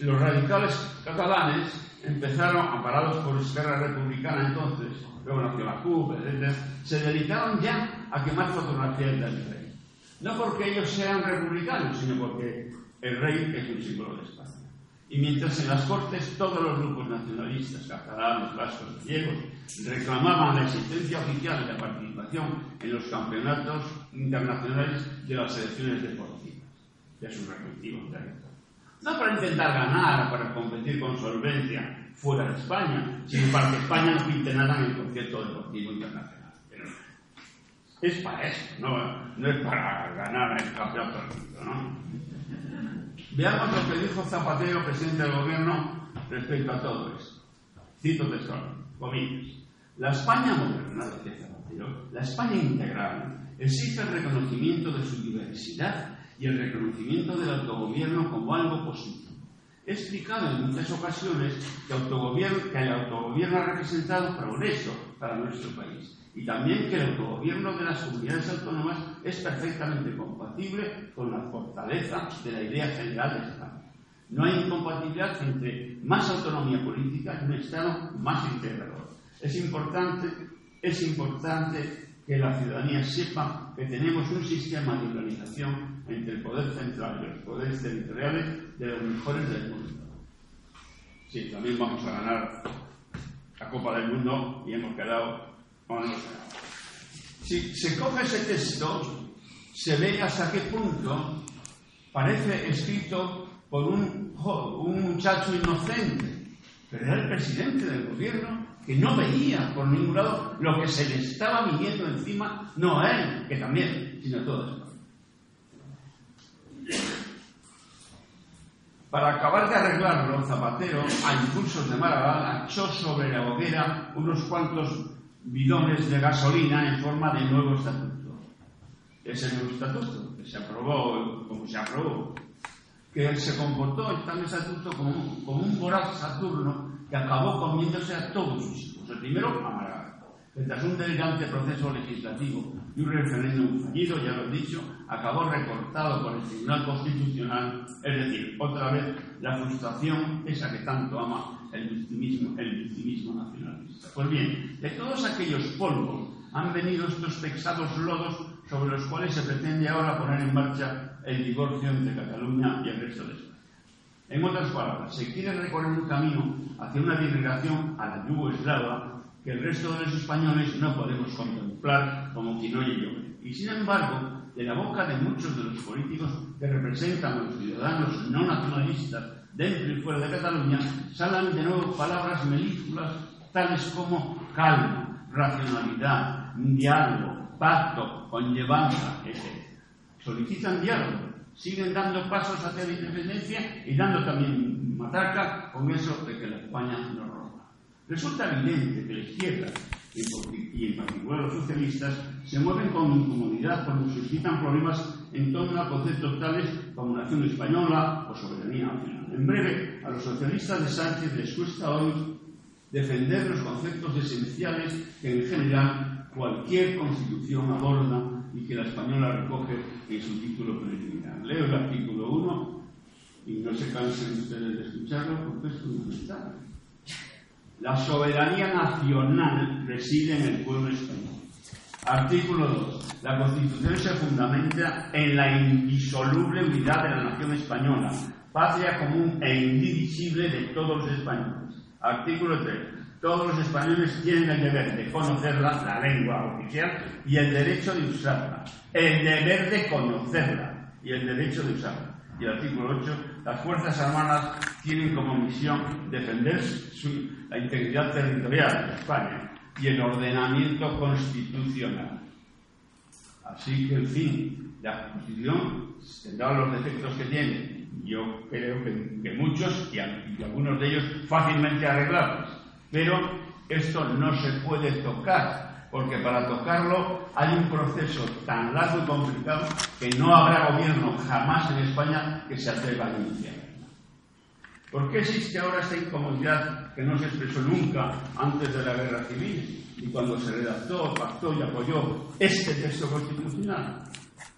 los radicales catalanes empezaron, amparados por Esquerra Republicana entonces, luego nació la CUP, etc., se dedicaron ya a quemar fotografías del rey. No porque ellos sean republicanos, sino porque el rey es un símbolo de España. Y mientras en las Cortes todos los grupos nacionalistas, catalanes, vascos, griegos, reclamaban la existencia oficial de la participación en los campeonatos internacionales de las selecciones deportivas, de sus respectivos territorios. No para intentar ganar, para competir con solvencia fuera de España, sino para que España no pinte nada en el concierto deportivo internacional. Es para eso, no, es para ganar el campeonato ¿no? Veamos lo que dijo Zapatero, presidente del gobierno, respecto a todo esto. Cito textualmente, comillas. La España moderna, decía Zapatero, la España integral, exige el reconocimiento de su diversidad y el reconocimiento del autogobierno como algo positivo. He explicado en muchas ocasiones que, que el autogobierno ha representado progreso para nuestro país y también que el autogobierno de las comunidades autónomas es perfectamente compatible con la fortaleza de la idea general de España. No hay incompatibilidad entre más autonomía política y un Estado más integrador. Es importante, es importante que la ciudadanía sepa que tenemos un sistema de organización entre el poder central y los poderes territoriales de los mejores del mundo. Sí, también vamos a ganar la Copa del Mundo y hemos quedado Si se coge ese texto, se ve hasta qué punto parece escrito por un, un muchacho inocente, pero era el presidente del gobierno que no veía por ningún lado lo que se le estaba viniendo encima, no a él, que también, sino a todos. Para acabar de arreglarlo, Zapatero, a impulsos de Maragall, echó sobre la hoguera unos cuantos bidones de gasolina en forma de nuevo estatuto. Ese nuevo estatuto, que se aprobó como se aprobó, que se comportó el tal estatuto como, un voraz Saturno que acabó comiéndose a todos sus hijos. El primero, a que tras un delirante proceso legislativo y un referéndum fallido, ya lo he dicho, acabó recortado por el Tribunal Constitucional, es decir, otra vez la frustración, esa que tanto ama el victimismo, el victimismo nacionalista. Pues bien, de todos aquellos polvos han venido estos pesados lodos sobre los cuales se pretende ahora poner en marcha el divorcio entre Cataluña y el resto de España. En otras palabras, se quiere recorrer un camino hacia una disgregación a la yugoslava que el resto de los españoles no podemos contemplar como quien oye yo. Y sin embargo, de la boca de muchos de los políticos que representan a los ciudadanos no nacionalistas dentro y fuera de Cataluña, salen de nuevo palabras melífulas tales como calma, racionalidad, diálogo, pacto, conllevanza, etc. Solicitan diálogo, siguen dando pasos hacia la independencia y dando también matraca con eso de que la España nos roba. Resulta evidente que la izquierda, y en particular los socialistas, se mueven con incomodidad cuando suscitan problemas en torno a conceptos tales como nación española o soberanía nacional. En breve, a los socialistas de Sánchez les cuesta hoy defender los conceptos esenciales que en general cualquier constitución aborda y que la española recoge en su título preliminar. Leo el artículo 1 y no se cansen ustedes de escucharlo porque es fundamental. La soberanía nacional reside en el pueblo español. Artículo 2. La Constitución se fundamenta en la indisoluble unidad de la nación española, patria común e indivisible de todos los españoles. Artículo 3 todos los españoles tienen el deber de conocerla, la lengua oficial, y el derecho de usarla. El deber de conocerla y el derecho de usarla. Y el artículo 8, las Fuerzas Armadas tienen como misión defender la integridad territorial de España y el ordenamiento constitucional. Así que, en fin, la Constitución tendrá los defectos que tiene. Yo creo que, muchos y, y algunos de ellos fácilmente arreglables pero esto no se puede tocar, porque para tocarlo hay un proceso tan largo y complicado que no habrá gobierno jamás en España que se atreva a iniciar. ¿Por qué existe ahora esta incomodidad que no se expresó nunca antes de la guerra civil y cuando se redactó, pactó y apoyó este texto constitucional?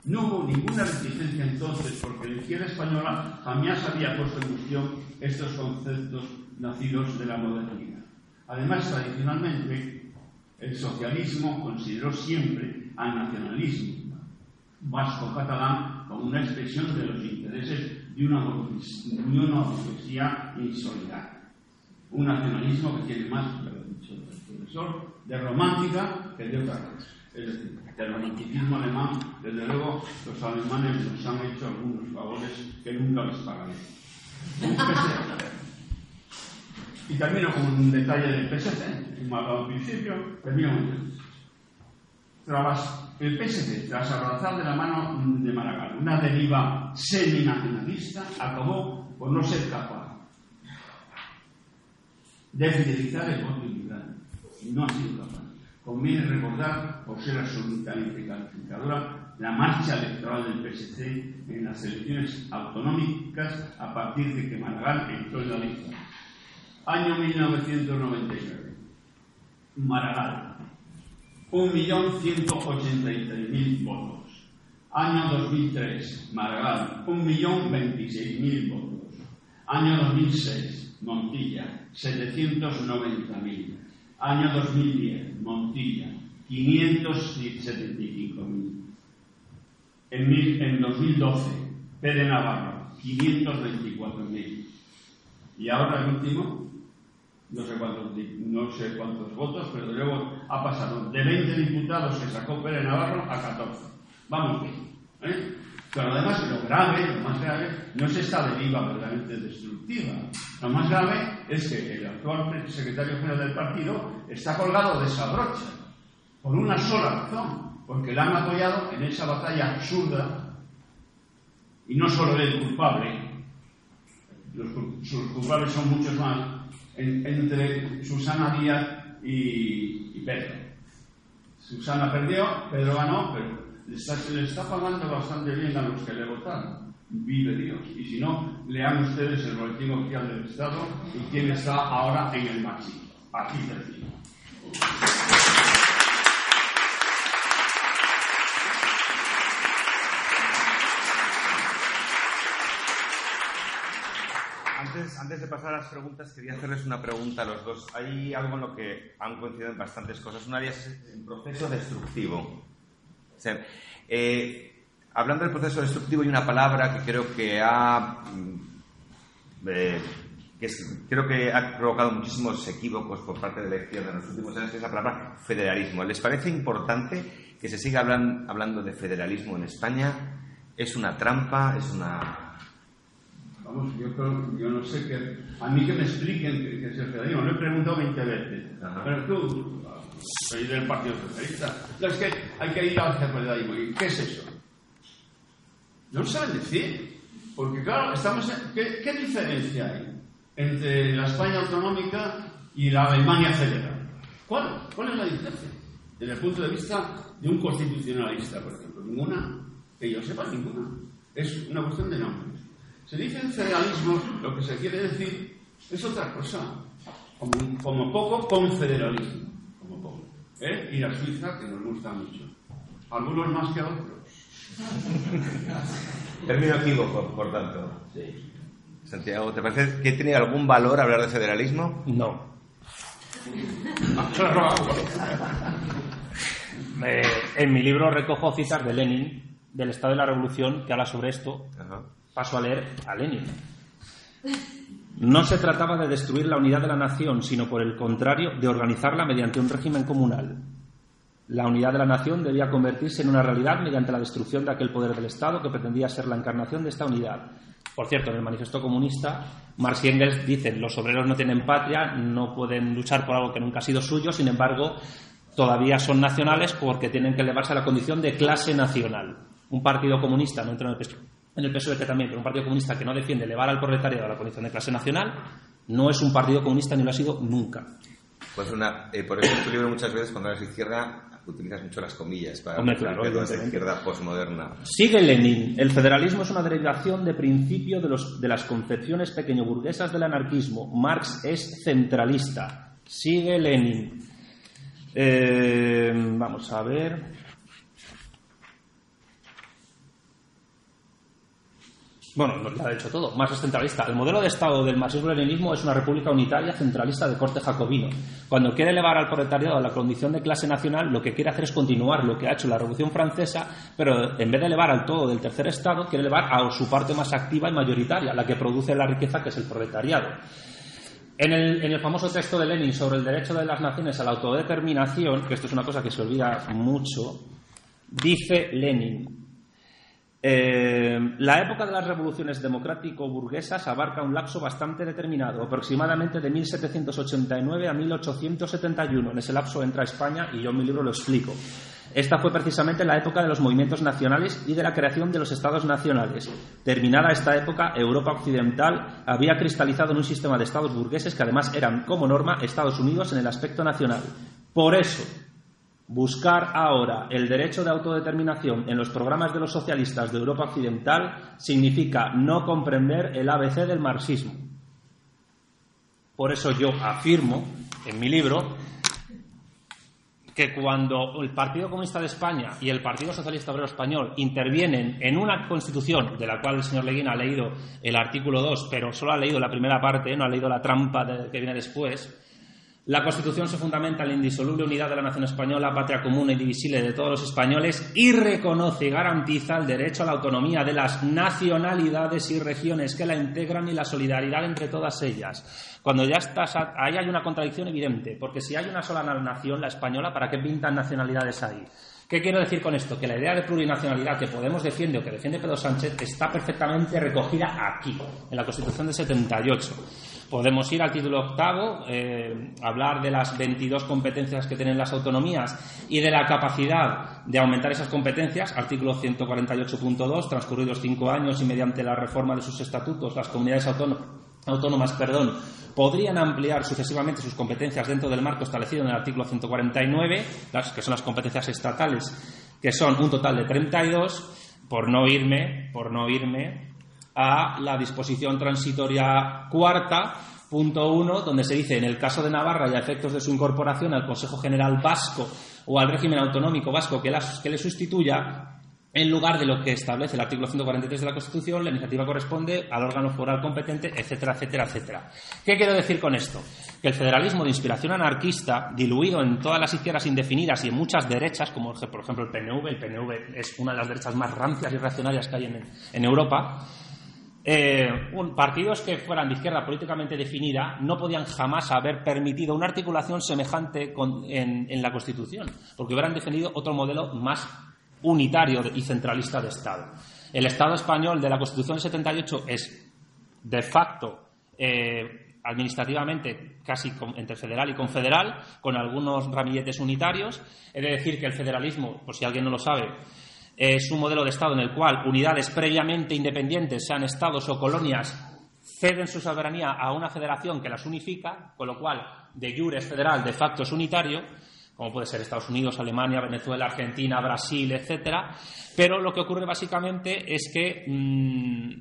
No hubo ninguna reticencia entonces porque la izquierda española jamás había puesto en cuestión estos conceptos nacidos de la modernidad. Además, tradicionalmente, el socialismo consideró siempre al nacionalismo vasco-catalán como una expresión de los intereses de una, burguesía insolidaria. Un nacionalismo que tiene más, lo ha dicho el profesor, de romántica que de otra cosa. Es decir, del romanticismo alemán, desde luego, los alemanes nos han hecho algunos favores que nunca les pagaré. [laughs] Y termino con un detalle del PSC, como hablado al principio, termino con el PSC, tras abrazar de la mano de Maragall una deriva semi-nacionalista, acabó por no ser capaz de fidelizar el voto. Y no ha sido capaz. Conviene recordar, por ser absolutamente calificadora, la marcha electoral del PSC en las elecciones autonómicas a partir de que Maragall entró en la lista Año 1999. Maragall. 1.183.000 votos. Año 2003. Maragall. 1.026.000 votos. Año 2006. Montilla. 790.000. Año 2010, Montilla, 575.000. En, en 2012, Pere Navarro, 524.000. Y ahora el último, no sé cuántos, no sé cuántos votos, pero luego ha pasado de 20 diputados que sacó Pérez Navarro a 14. Vamos bien. ¿eh? Pero además lo grave, lo más grave, no es esta deriva verdaderamente destructiva. Lo más grave es que el actual secretario general del partido está colgado de esa brocha, por una sola razón, porque le han apoyado en esa batalla absurda, y no solo el culpable, los, culpables son muchos más, entre Susana Díaz y, Pedro. Susana perdió, Pedro ganó, pero se le está pagando bastante bien a los que le votaron. Vive Dios. Y si no, lean ustedes el boletín oficial del Estado y quién está ahora en el máximo. Aquí termino. Antes, de pasar a las preguntas, quería hacerles una pregunta a los dos. Hay algo en lo que han coincidido en bastantes cosas. Una de ellas es el proceso destructivo. Eh, hablando del proceso destructivo, hay una palabra que creo que ha. Mm, eh, que creo que ha provocado muchísimos equívocos por parte de la izquierda en los últimos años, que es la palabra federalismo. ¿Les parece importante que se siga hablando de federalismo en España? ¿Es una trampa? ¿Es una Vamos, yo, yo no sé qué. A mí que me expliquen qué, es el federalismo. Lo he preguntado 20 veces. Pero tú, soy del Partido Socialista. es que hay que ir al federalismo. ¿Y qué es eso? No saben decir. Porque, claro, estamos ¿qué, ¿qué, diferencia hay entre la España autonómica y la Alemania federal? ¿Cuál? ¿Cuál es la diferencia? Desde el punto de vista de un constitucionalista, por ejemplo. Ninguna. Que yo sepa, ninguna. Es una cuestión de nombre. Se dice federalismo, lo que se quiere decir es otra cosa. Como, poco confederalismo. Como poco. ¿Eh? Ir a Suiza, que nos gusta mucho. Algunos más que otros. [laughs] Término equívoco, por tanto. Sí. Santiago, ¿te parece que tiene algún valor hablar de federalismo? No. [laughs] en mi libro recojo citas de Lenin, del Estado de la Revolución, que habla sobre esto. Ajá paso a leer a Lenin. No se trataba de destruir la unidad de la nación, sino por el contrario, de organizarla mediante un régimen comunal. La unidad de la nación debía convertirse en una realidad mediante la destrucción de aquel poder del Estado que pretendía ser la encarnación de esta unidad. Por cierto, en el manifiesto comunista, Marx y Engels dicen los obreros no tienen patria, no pueden luchar por algo que nunca ha sido suyo, sin embargo, todavía son nacionales porque tienen que elevarse a la condición de clase nacional. Un partido comunista no entra en el en el PSOE que también, pero un partido comunista que no defiende elevar al proletariado a la condición de clase nacional, no es un partido comunista ni lo ha sido nunca. Pues una, eh, por eso en tu libro muchas veces cuando eres izquierda utilizas mucho las comillas para Hombre, claro, la izquierda posmoderna. Sigue Lenin. El federalismo es una derivación de principio de, los, de las concepciones pequeño-burguesas del anarquismo. Marx es centralista. Sigue Lenin. Eh, vamos a ver. Bueno, lo ha dicho todo, más es centralista. El modelo de Estado del marxismo-leninismo es una república unitaria centralista de corte jacobino. Cuando quiere elevar al proletariado a la condición de clase nacional, lo que quiere hacer es continuar lo que ha hecho la Revolución Francesa, pero en vez de elevar al todo del tercer Estado, quiere elevar a su parte más activa y mayoritaria, la que produce la riqueza, que es el proletariado. En el, famoso texto de Lenin sobre el derecho de las naciones a la autodeterminación, que esto es una cosa que se olvida mucho, dice Lenin, eh, la época de las revoluciones democrático-burguesas abarca un lapso bastante determinado, aproximadamente de 1789 a 1871. En ese lapso entra España y yo en mi libro lo explico. Esta fue precisamente la época de los movimientos nacionales y de la creación de los estados nacionales. Terminada esta época, Europa Occidental había cristalizado en un sistema de estados burgueses que además eran, como norma, Estados Unidos en el aspecto nacional. Por eso, Buscar ahora el derecho de autodeterminación en los programas de los socialistas de Europa Occidental significa no comprender el ABC del marxismo. Por eso yo afirmo en mi libro que cuando el Partido Comunista de España y el Partido Socialista Obrero Español intervienen en una constitución de la cual el señor Leguín ha leído el artículo 2, pero solo ha leído la primera parte, no ha leído la trampa que viene después, La Constitución se fundamenta en la indisoluble unidad de la nación española, patria común e indivisible de todos los españoles, y reconoce y garantiza el derecho a la autonomía de las nacionalidades y regiones que la integran y la solidaridad entre todas ellas. Cuando ya estás, ahí hay una contradicción evidente, porque si hay una sola nación, la española, ¿para qué pintan nacionalidades ahí? ¿Qué quiero decir con esto? Que la idea de plurinacionalidad que Podemos defiende o que defiende Pedro Sánchez está perfectamente recogida aquí, en la Constitución de 78. Podemos ir al título octavo, eh, hablar de las 22 competencias que tienen las autonomías y de la capacidad de aumentar esas competencias, artículo 148.2, transcurridos cinco años y mediante la reforma de sus estatutos, las comunidades autónomas perdón, podrían ampliar sucesivamente sus competencias dentro del marco establecido en el artículo 149, las, que son las competencias estatales, que son un total de 32, por no irme, por no irme a la disposición transitoria cuarta, punto uno, donde se dice en el caso de Navarra y a efectos de su incorporación al Consejo General Vasco o al régimen autonómico vasco que, que le sustituya, en lugar de lo que establece el artículo 143 de la Constitución, la iniciativa corresponde al órgano foral competente, etcétera, etcétera, etcétera. ¿Qué quiero decir con esto? Que el federalismo de inspiración anarquista, diluido en todas las izquierdas indefinidas y en muchas derechas, como por ejemplo el PNV, el PNV es una de las derechas más rancias y reaccionarias que hay en, Europa, eh, partidos que fueran de izquierda políticamente definida no podían jamás haber permitido una articulación semejante en, en la Constitución, porque hubieran defendido otro modelo más unitario y centralista de Estado. El Estado español de la Constitución del 78 es, de facto, eh, administrativamente casi entre federal y confederal, con algunos ramilletes unitarios. He de decir que el federalismo, por si alguien no lo sabe, es un modelo de Estado en el cual unidades previamente independientes, sean estados o colonias, ceden su soberanía a una federación que las unifica, con lo cual de jure es federal, de facto es unitario, como puede ser Estados Unidos, Alemania, Venezuela, Argentina, Brasil, etcétera. Pero lo que ocurre básicamente es que mm,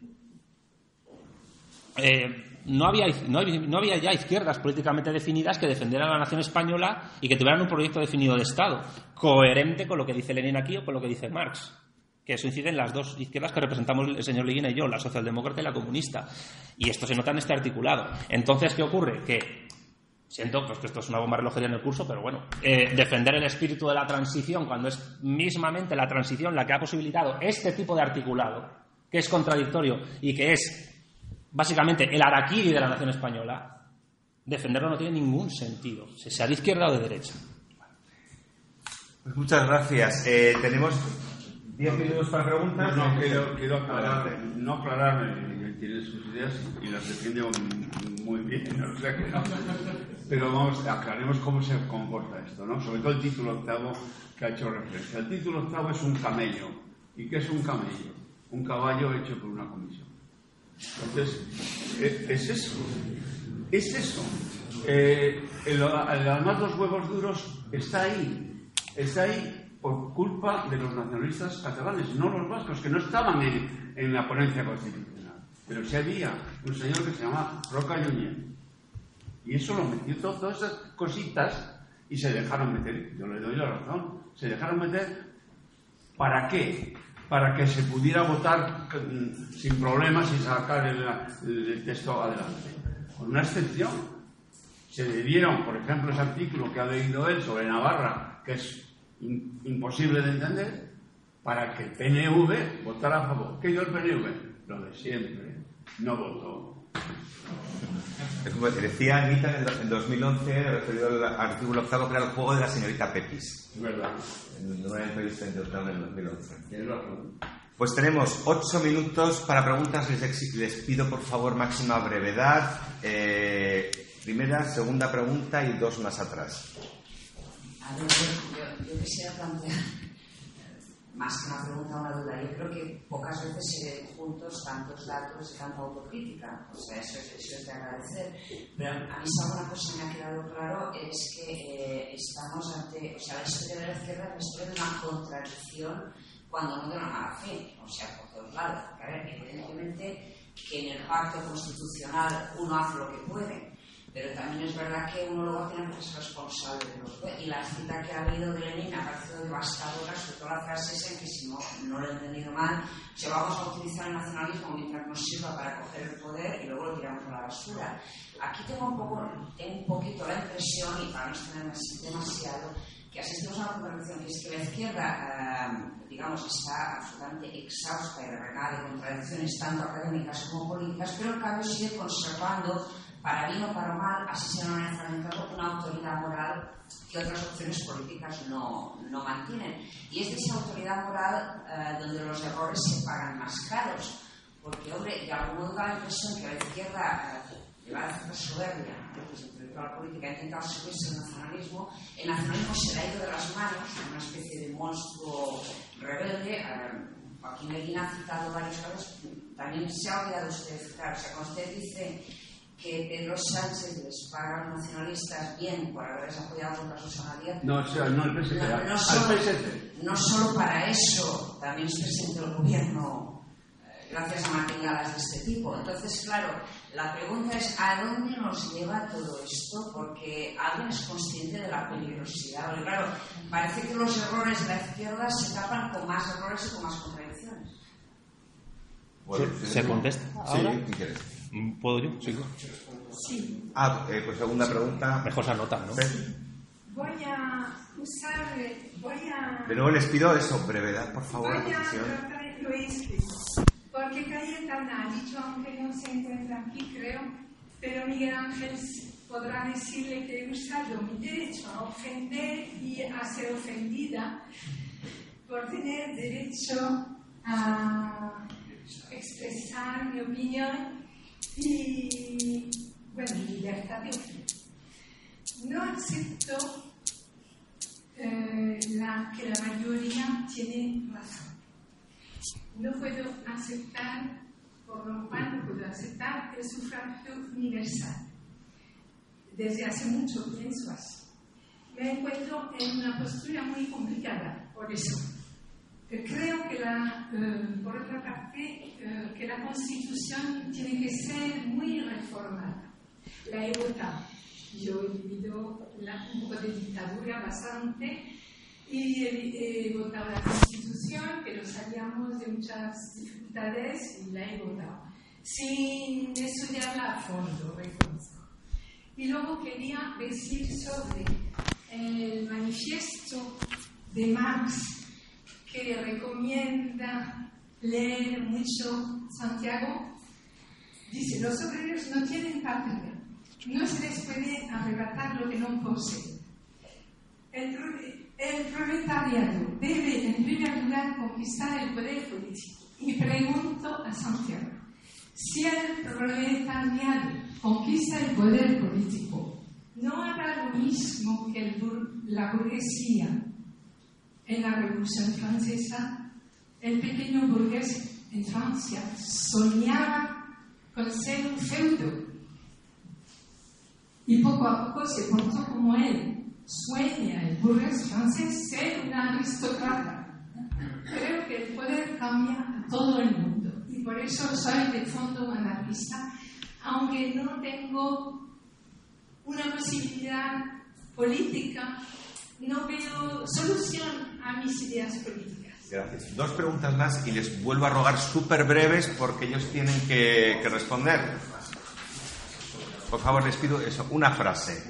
eh, no, había, ya izquierdas políticamente definidas que defendieran a la nación española y que tuvieran un proyecto definido de Estado, coherente con lo que dice Lenin aquí o con lo que dice Marx que eso incide en las dos izquierdas que representamos el señor Leguina y yo, la socialdemócrata y la comunista. Y esto se nota en este articulado. Entonces, ¿qué ocurre? Que Siento pues, que esto es una bomba relojería en el curso, pero bueno, eh, defender el espíritu de la transición cuando es mismamente la transición la que ha posibilitado este tipo de articulado, que es contradictorio y que es básicamente el araquiri de la nación española, defenderlo no tiene ningún sentido, sea de izquierda o de derecha. Pues muchas gracias. Eh, tenemos 10 minutos para preguntas. No, quiero, quiero aclarar, no aclararme, tiene sus ideas y las defiende muy bien, [laughs] o sea que no. Pero vamos, aclaremos cómo se comporta esto, ¿no? Sobre todo el título octavo que ha hecho referencia. El título octavo es un camello. ¿Y qué es un camello? Un caballo hecho por una comisión. Entonces, es eso. Es eso. Eh, además, los huevos duros está ahí. Está ahí por culpa de los nacionalistas catalanes, no los vascos, que no estaban en, en la ponencia constitucional. Pero sí había un señor que se llama Roca Núñez y eso lo metió todas esas cositas y se dejaron meter. Yo le doy la razón. Se dejaron meter. ¿Para qué? Para que se pudiera votar sin problemas y sacar el, texto adelante. Con una excepción. Se debieron, por ejemplo, ese artículo que ha leído él sobre Navarra, que es imposible de entender, para que el PNV votara a favor. ¿Qué dio el PNV? Lo de siempre. No votó. Como decía Anita en 2011, referido al artículo octavo, que era el juego de la señorita Pepis. Es verdad. En una entrevista en 2011. Pues tenemos ocho minutos para preguntas. Les, pido, por favor, máxima brevedad. Eh, primera, segunda pregunta y dos más atrás. A ver, yo, yo quisiera plantear más que una pregunta, una duda. Yo creo que pocas veces se ven juntos tantos datos y tanta autocrítica. O sea, eso es, de agradecer. Pero a mí si alguna cosa me ha quedado claro es que eh, estamos ante, o sea, la historia de la izquierda es una contradicción cuando no de una mala fe. O sea, por todos lados. Porque, a ver, evidentemente que en el pacto constitucional uno hace lo que puede pero también es verdad que uno luego tiene que ser responsable de Y la cita que ha habido de Lenin ha parecido devastadora, sobre todo la frase esa, que si no, no lo he entendido mal, se vamos a utilizar el nacionalismo mientras nos sirva para coger el poder y luego lo tiramos a la basura. Aquí tengo un, poco, tengo un poquito la impresión, y para no extenderme demasiado, que asistimos a una contradicción, que es que la izquierda, eh, digamos, está absolutamente exhausta y regada de contradicciones tanto académicas como políticas, pero en cambio sigue conservando para bien o para mal, así se han enfrentado una autoridad moral que otras opciones políticas no, no mantienen. Y es de esa autoridad moral eh, donde los errores se pagan más caros. Porque, hombre, de algún modo da la impresión que la izquierda, eh, llevada cierta soberbia, ¿no? la política, ha intentado subirse al nacionalismo. El nacionalismo se le ha ido de las manos, una especie de monstruo rebelde. Eh, Joaquín Medina ha citado varios casos, también se ha olvidado usted citar. O sea, cuando usted dice que Pedro Sánchez les paga a los nacionalistas bien por haberles apoyado contra Susana Díaz. No, sea, no el PSC, no, no, solo, no solo para eso, también es presidente del gobierno eh, gracias a materiales de este tipo. Entonces, claro, la pregunta es ¿a dónde nos lleva todo esto? Porque alguien es consciente de la peligrosidad. Porque, claro, parece que los errores de la izquierda se tapan con más errores y con más contradicciones. ¿Se, contesta? Ahora? Sí, ¿qué quieres? ¿Puedo yo? Sí. sí. Ah, eh, pues segunda pregunta. Mejor se anota, ¿no? Sí. Voy a usar. Voy a. De nuevo les pido eso, brevedad, por favor. Voy a tratar lo escrito. Porque Cayetana ha dicho, aunque no se encuentra aquí, creo, pero Miguel Ángel podrá decirle que he usado mi derecho a ofender y a ser ofendida por tener derecho a expresar mi opinión y, bueno, libertad de ofender. No acepto eh, la, que la mayoría tiene razón. No puedo aceptar, por lo cual no puedo aceptar el sufragio universal. Desde hace mucho pienso así. Me encuentro en una postura muy complicada, por eso. Creo que, la, eh, por otra parte, eh, que la Constitución tiene que ser muy reformada. La he votado. Yo he vivido un poco de dictadura bastante y he, votado la Constitución, pero sabíamos de muchas dificultades y la he votado. Sin estudiarla a fondo, reconozco. Y luego quería decir sobre el manifiesto de Marx que recomienda leer mucho Santiago, dice, los obreros no tienen patria, no se les puede arrebatar lo que no poseen. El, el proletariado debe en primer lugar conquistar el poder político. Y pregunto a Santiago, si el proletariado conquista el poder político, ¿no hará lo mismo que el, la burguesía en la Revolución Francesa, el pequeño burgués en Francia soñaba con ser un feudo y poco a poco se portó como él. Sueña el burgués francés ser un aristócrata. Creo que el poder cambia a todo el mundo y por eso soy de fondo anarquista, aunque no tengo una posibilidad política no veo solución a mis ideas políticas. Gracias. Dos preguntas más y les vuelvo a rogar súper breves porque ellos tienen que, que, responder. Por favor, les pido eso, una frase.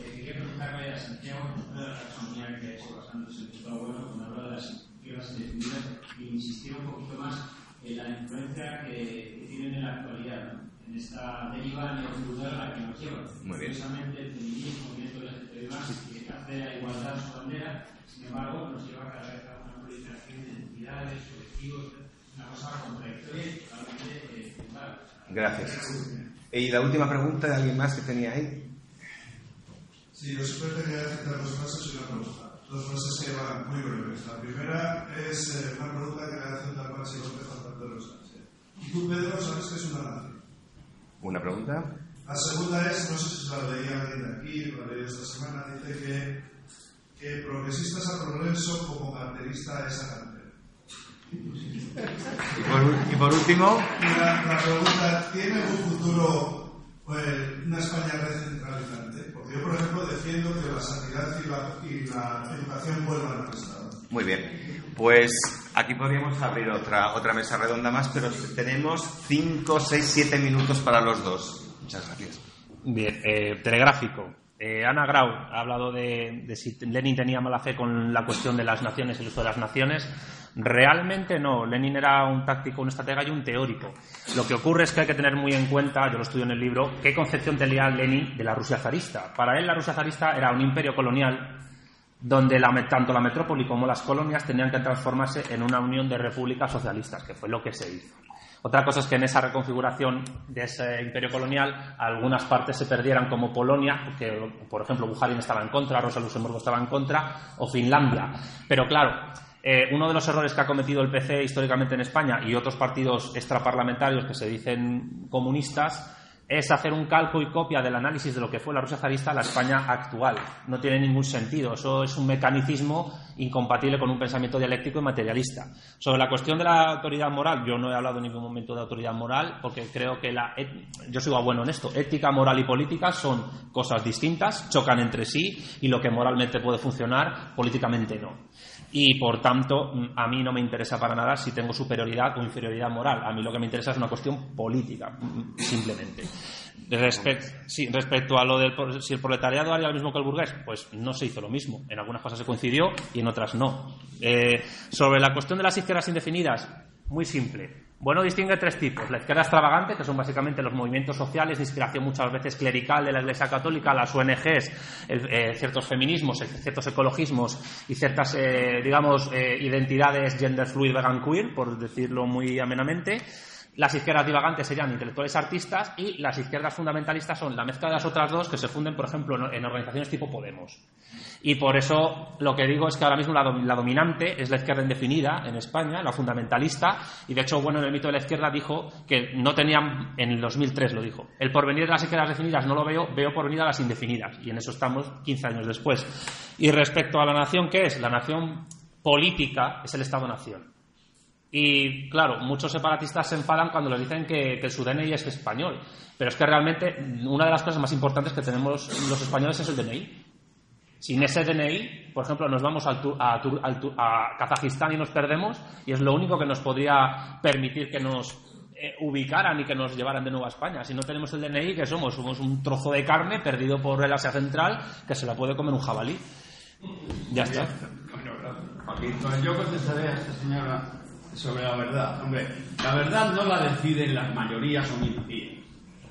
Quería preguntarle a Santiago, de la taxonomía que ha hecho basándose en el bueno, cuando habla de las tierras indefinidas, y insistir un poquito más en la influencia que, que tienen en la actualidad. ¿no? en esta deriva neoliberal a la que nos lleva. Precisamente el feminismo, de demás, que hace la igualdad su bandera, sin embargo, nos lleva cada vez a una proliferación de identidades, colectivos, una cosa contradictoria y totalmente eh, Gracias. Y la última pregunta de alguien más que tenía ahí. Sí, yo siempre quería citar dos frases y una pregunta. Dos frases que van muy breves. La primera es eh, una pregunta que le hace tal cual si López a Pedro Sánchez. Y tú, Pedro, sabes que es una nación. ¿Una pregunta? La segunda es, no sé si la leía alguien de aquí, la leí esta semana, dice que, que progresistas a progreso como carterista es a cartera. Y por, y por último, La, la pregunta, ¿tiene algún futuro pues, una España recentralizante? Porque yo, por ejemplo, defiendo que la sanidad y la, y la educación vuelvan al Estado. muy bien. Pues aquí podríamos abrir otra, otra mesa redonda más, pero tenemos 5, 6, 7 minutos para los dos. Muchas gracias. Bien, eh, telegráfico. Eh, Ana Grau ha hablado de, si Lenin tenía mala fe con la cuestión de las naciones, el uso de las naciones. Realmente no. Lenin era un táctico, un estratega y un teórico. Lo que ocurre es que hay que tener muy en cuenta, yo lo estudio en el libro, qué concepción tenía Lenin de la Rusia zarista. Para él la Rusia zarista era un imperio colonial donde la tanto la metrópoli como las colonias tenían que transformarse en una unión de repúblicas socialistas, que fue lo que se hizo. Otra cosa es que en esa reconfiguración de ese imperio colonial algunas partes se perdieran como Polonia, que por ejemplo Bujarin estaba en contra, Rosa Luxemburgo estaba en contra, o Finlandia. Pero claro, eh, uno de los errores que ha cometido el PC históricamente en España y otros partidos extraparlamentarios que se dicen comunistas es hacer un calco y copia del análisis de lo que fue la Rusia zarista a la España actual. No tiene ningún sentido. Eso es un mecanicismo incompatible con un pensamiento dialéctico y materialista. Sobre la cuestión de la autoridad moral, yo no he hablado en ningún momento de autoridad moral porque creo que la yo soy bueno en esto. Ética, moral y política son cosas distintas, chocan entre sí y lo que moralmente puede funcionar, políticamente no. Y por tanto, mm, a mí no me interesa para nada si tengo superioridad o inferioridad moral. A mí lo que me interesa es una cuestión política, mm, simplemente. Respect- sí, respecto a lo del si el proletariado haría lo mismo que el burgués, pues no se hizo lo mismo. En algunas cosas se coincidió y en otras no. Eh, sobre la cuestión de las izquierdas indefinidas, muy simple. Bueno, distingue tres tipos. La izquierda extravagante, que son básicamente los movimientos sociales de inspiración muchas veces clerical de la Iglesia Católica, las ONGs, eh, ciertos feminismos, ciertos ecologismos y ciertas, eh, digamos, eh, identidades gender fluid, vegan queer, por decirlo muy amenamente. Las izquierdas divagantes serían intelectuales artistas y las izquierdas fundamentalistas son la mezcla de las otras dos que se funden, por ejemplo, en organizaciones tipo Podemos. Y por eso lo que digo es que ahora mismo la dominante es la izquierda indefinida en España, la fundamentalista, y de hecho, bueno, en el mito de la izquierda dijo que no tenían, en el 2003 lo dijo, el porvenir de las izquierdas definidas no lo veo, veo porvenir a las indefinidas, y en eso estamos 15 años después. Y respecto a la nación, ¿qué es? La nación política es el Estado-nación. Y claro, muchos separatistas se enfadan cuando les dicen que, su DNI es español. Pero es que realmente una de las cosas más importantes que tenemos los españoles es el DNI. Sin ese DNI, por ejemplo, nos vamos al a, a Kazajistán y nos perdemos, y es lo único que nos podría permitir que nos eh, ubicaran y que nos llevaran de nuevo a España. Si no tenemos el DNI, ¿qué somos? Somos un trozo de carne perdido por el Asia Central que se la puede comer un jabalí. Ya está. Yo contestaré a esta señora sobre la verdad. Hombre, la verdad no la deciden las mayorías o minorías.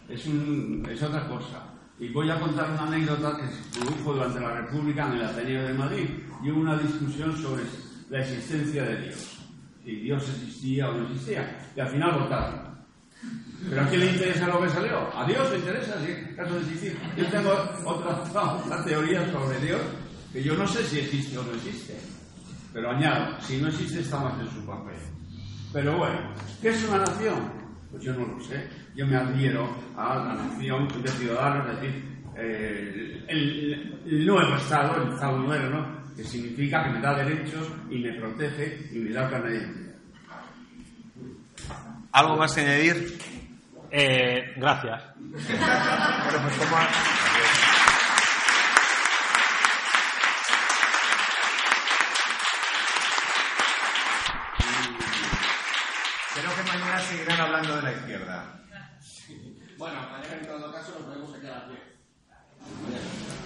Es, un, es otra cosa. Y voy a contar una anécdota que se produjo durante la República en el Ateneo de Madrid. Y hubo una discusión sobre la existencia de Dios. Si Dios existía o no existía. Y al final votaron. ¿Pero a quién le interesa lo que salió? ¿A Dios le interesa? Sí, caso de existir. Yo tengo otra, otra teoría sobre Dios que yo no sé si existe o no existe. Pero añado, si no existe está más en su papel. Pero bueno, ¿qué es una nación? Pues yo no lo sé. Yo me adhiero a la nación de ciudadanos, es decir, eh, el, el nuevo Estado, el Estado nuevo, ¿no? Que significa que me da derechos y me protege y me da carne de identidad. ¿Algo más que añadir? Eh, gracias. Bueno, pues como... Creo que mañana seguirán hablando de la izquierda. Bueno, en todo caso nos vemos aquí a las 10.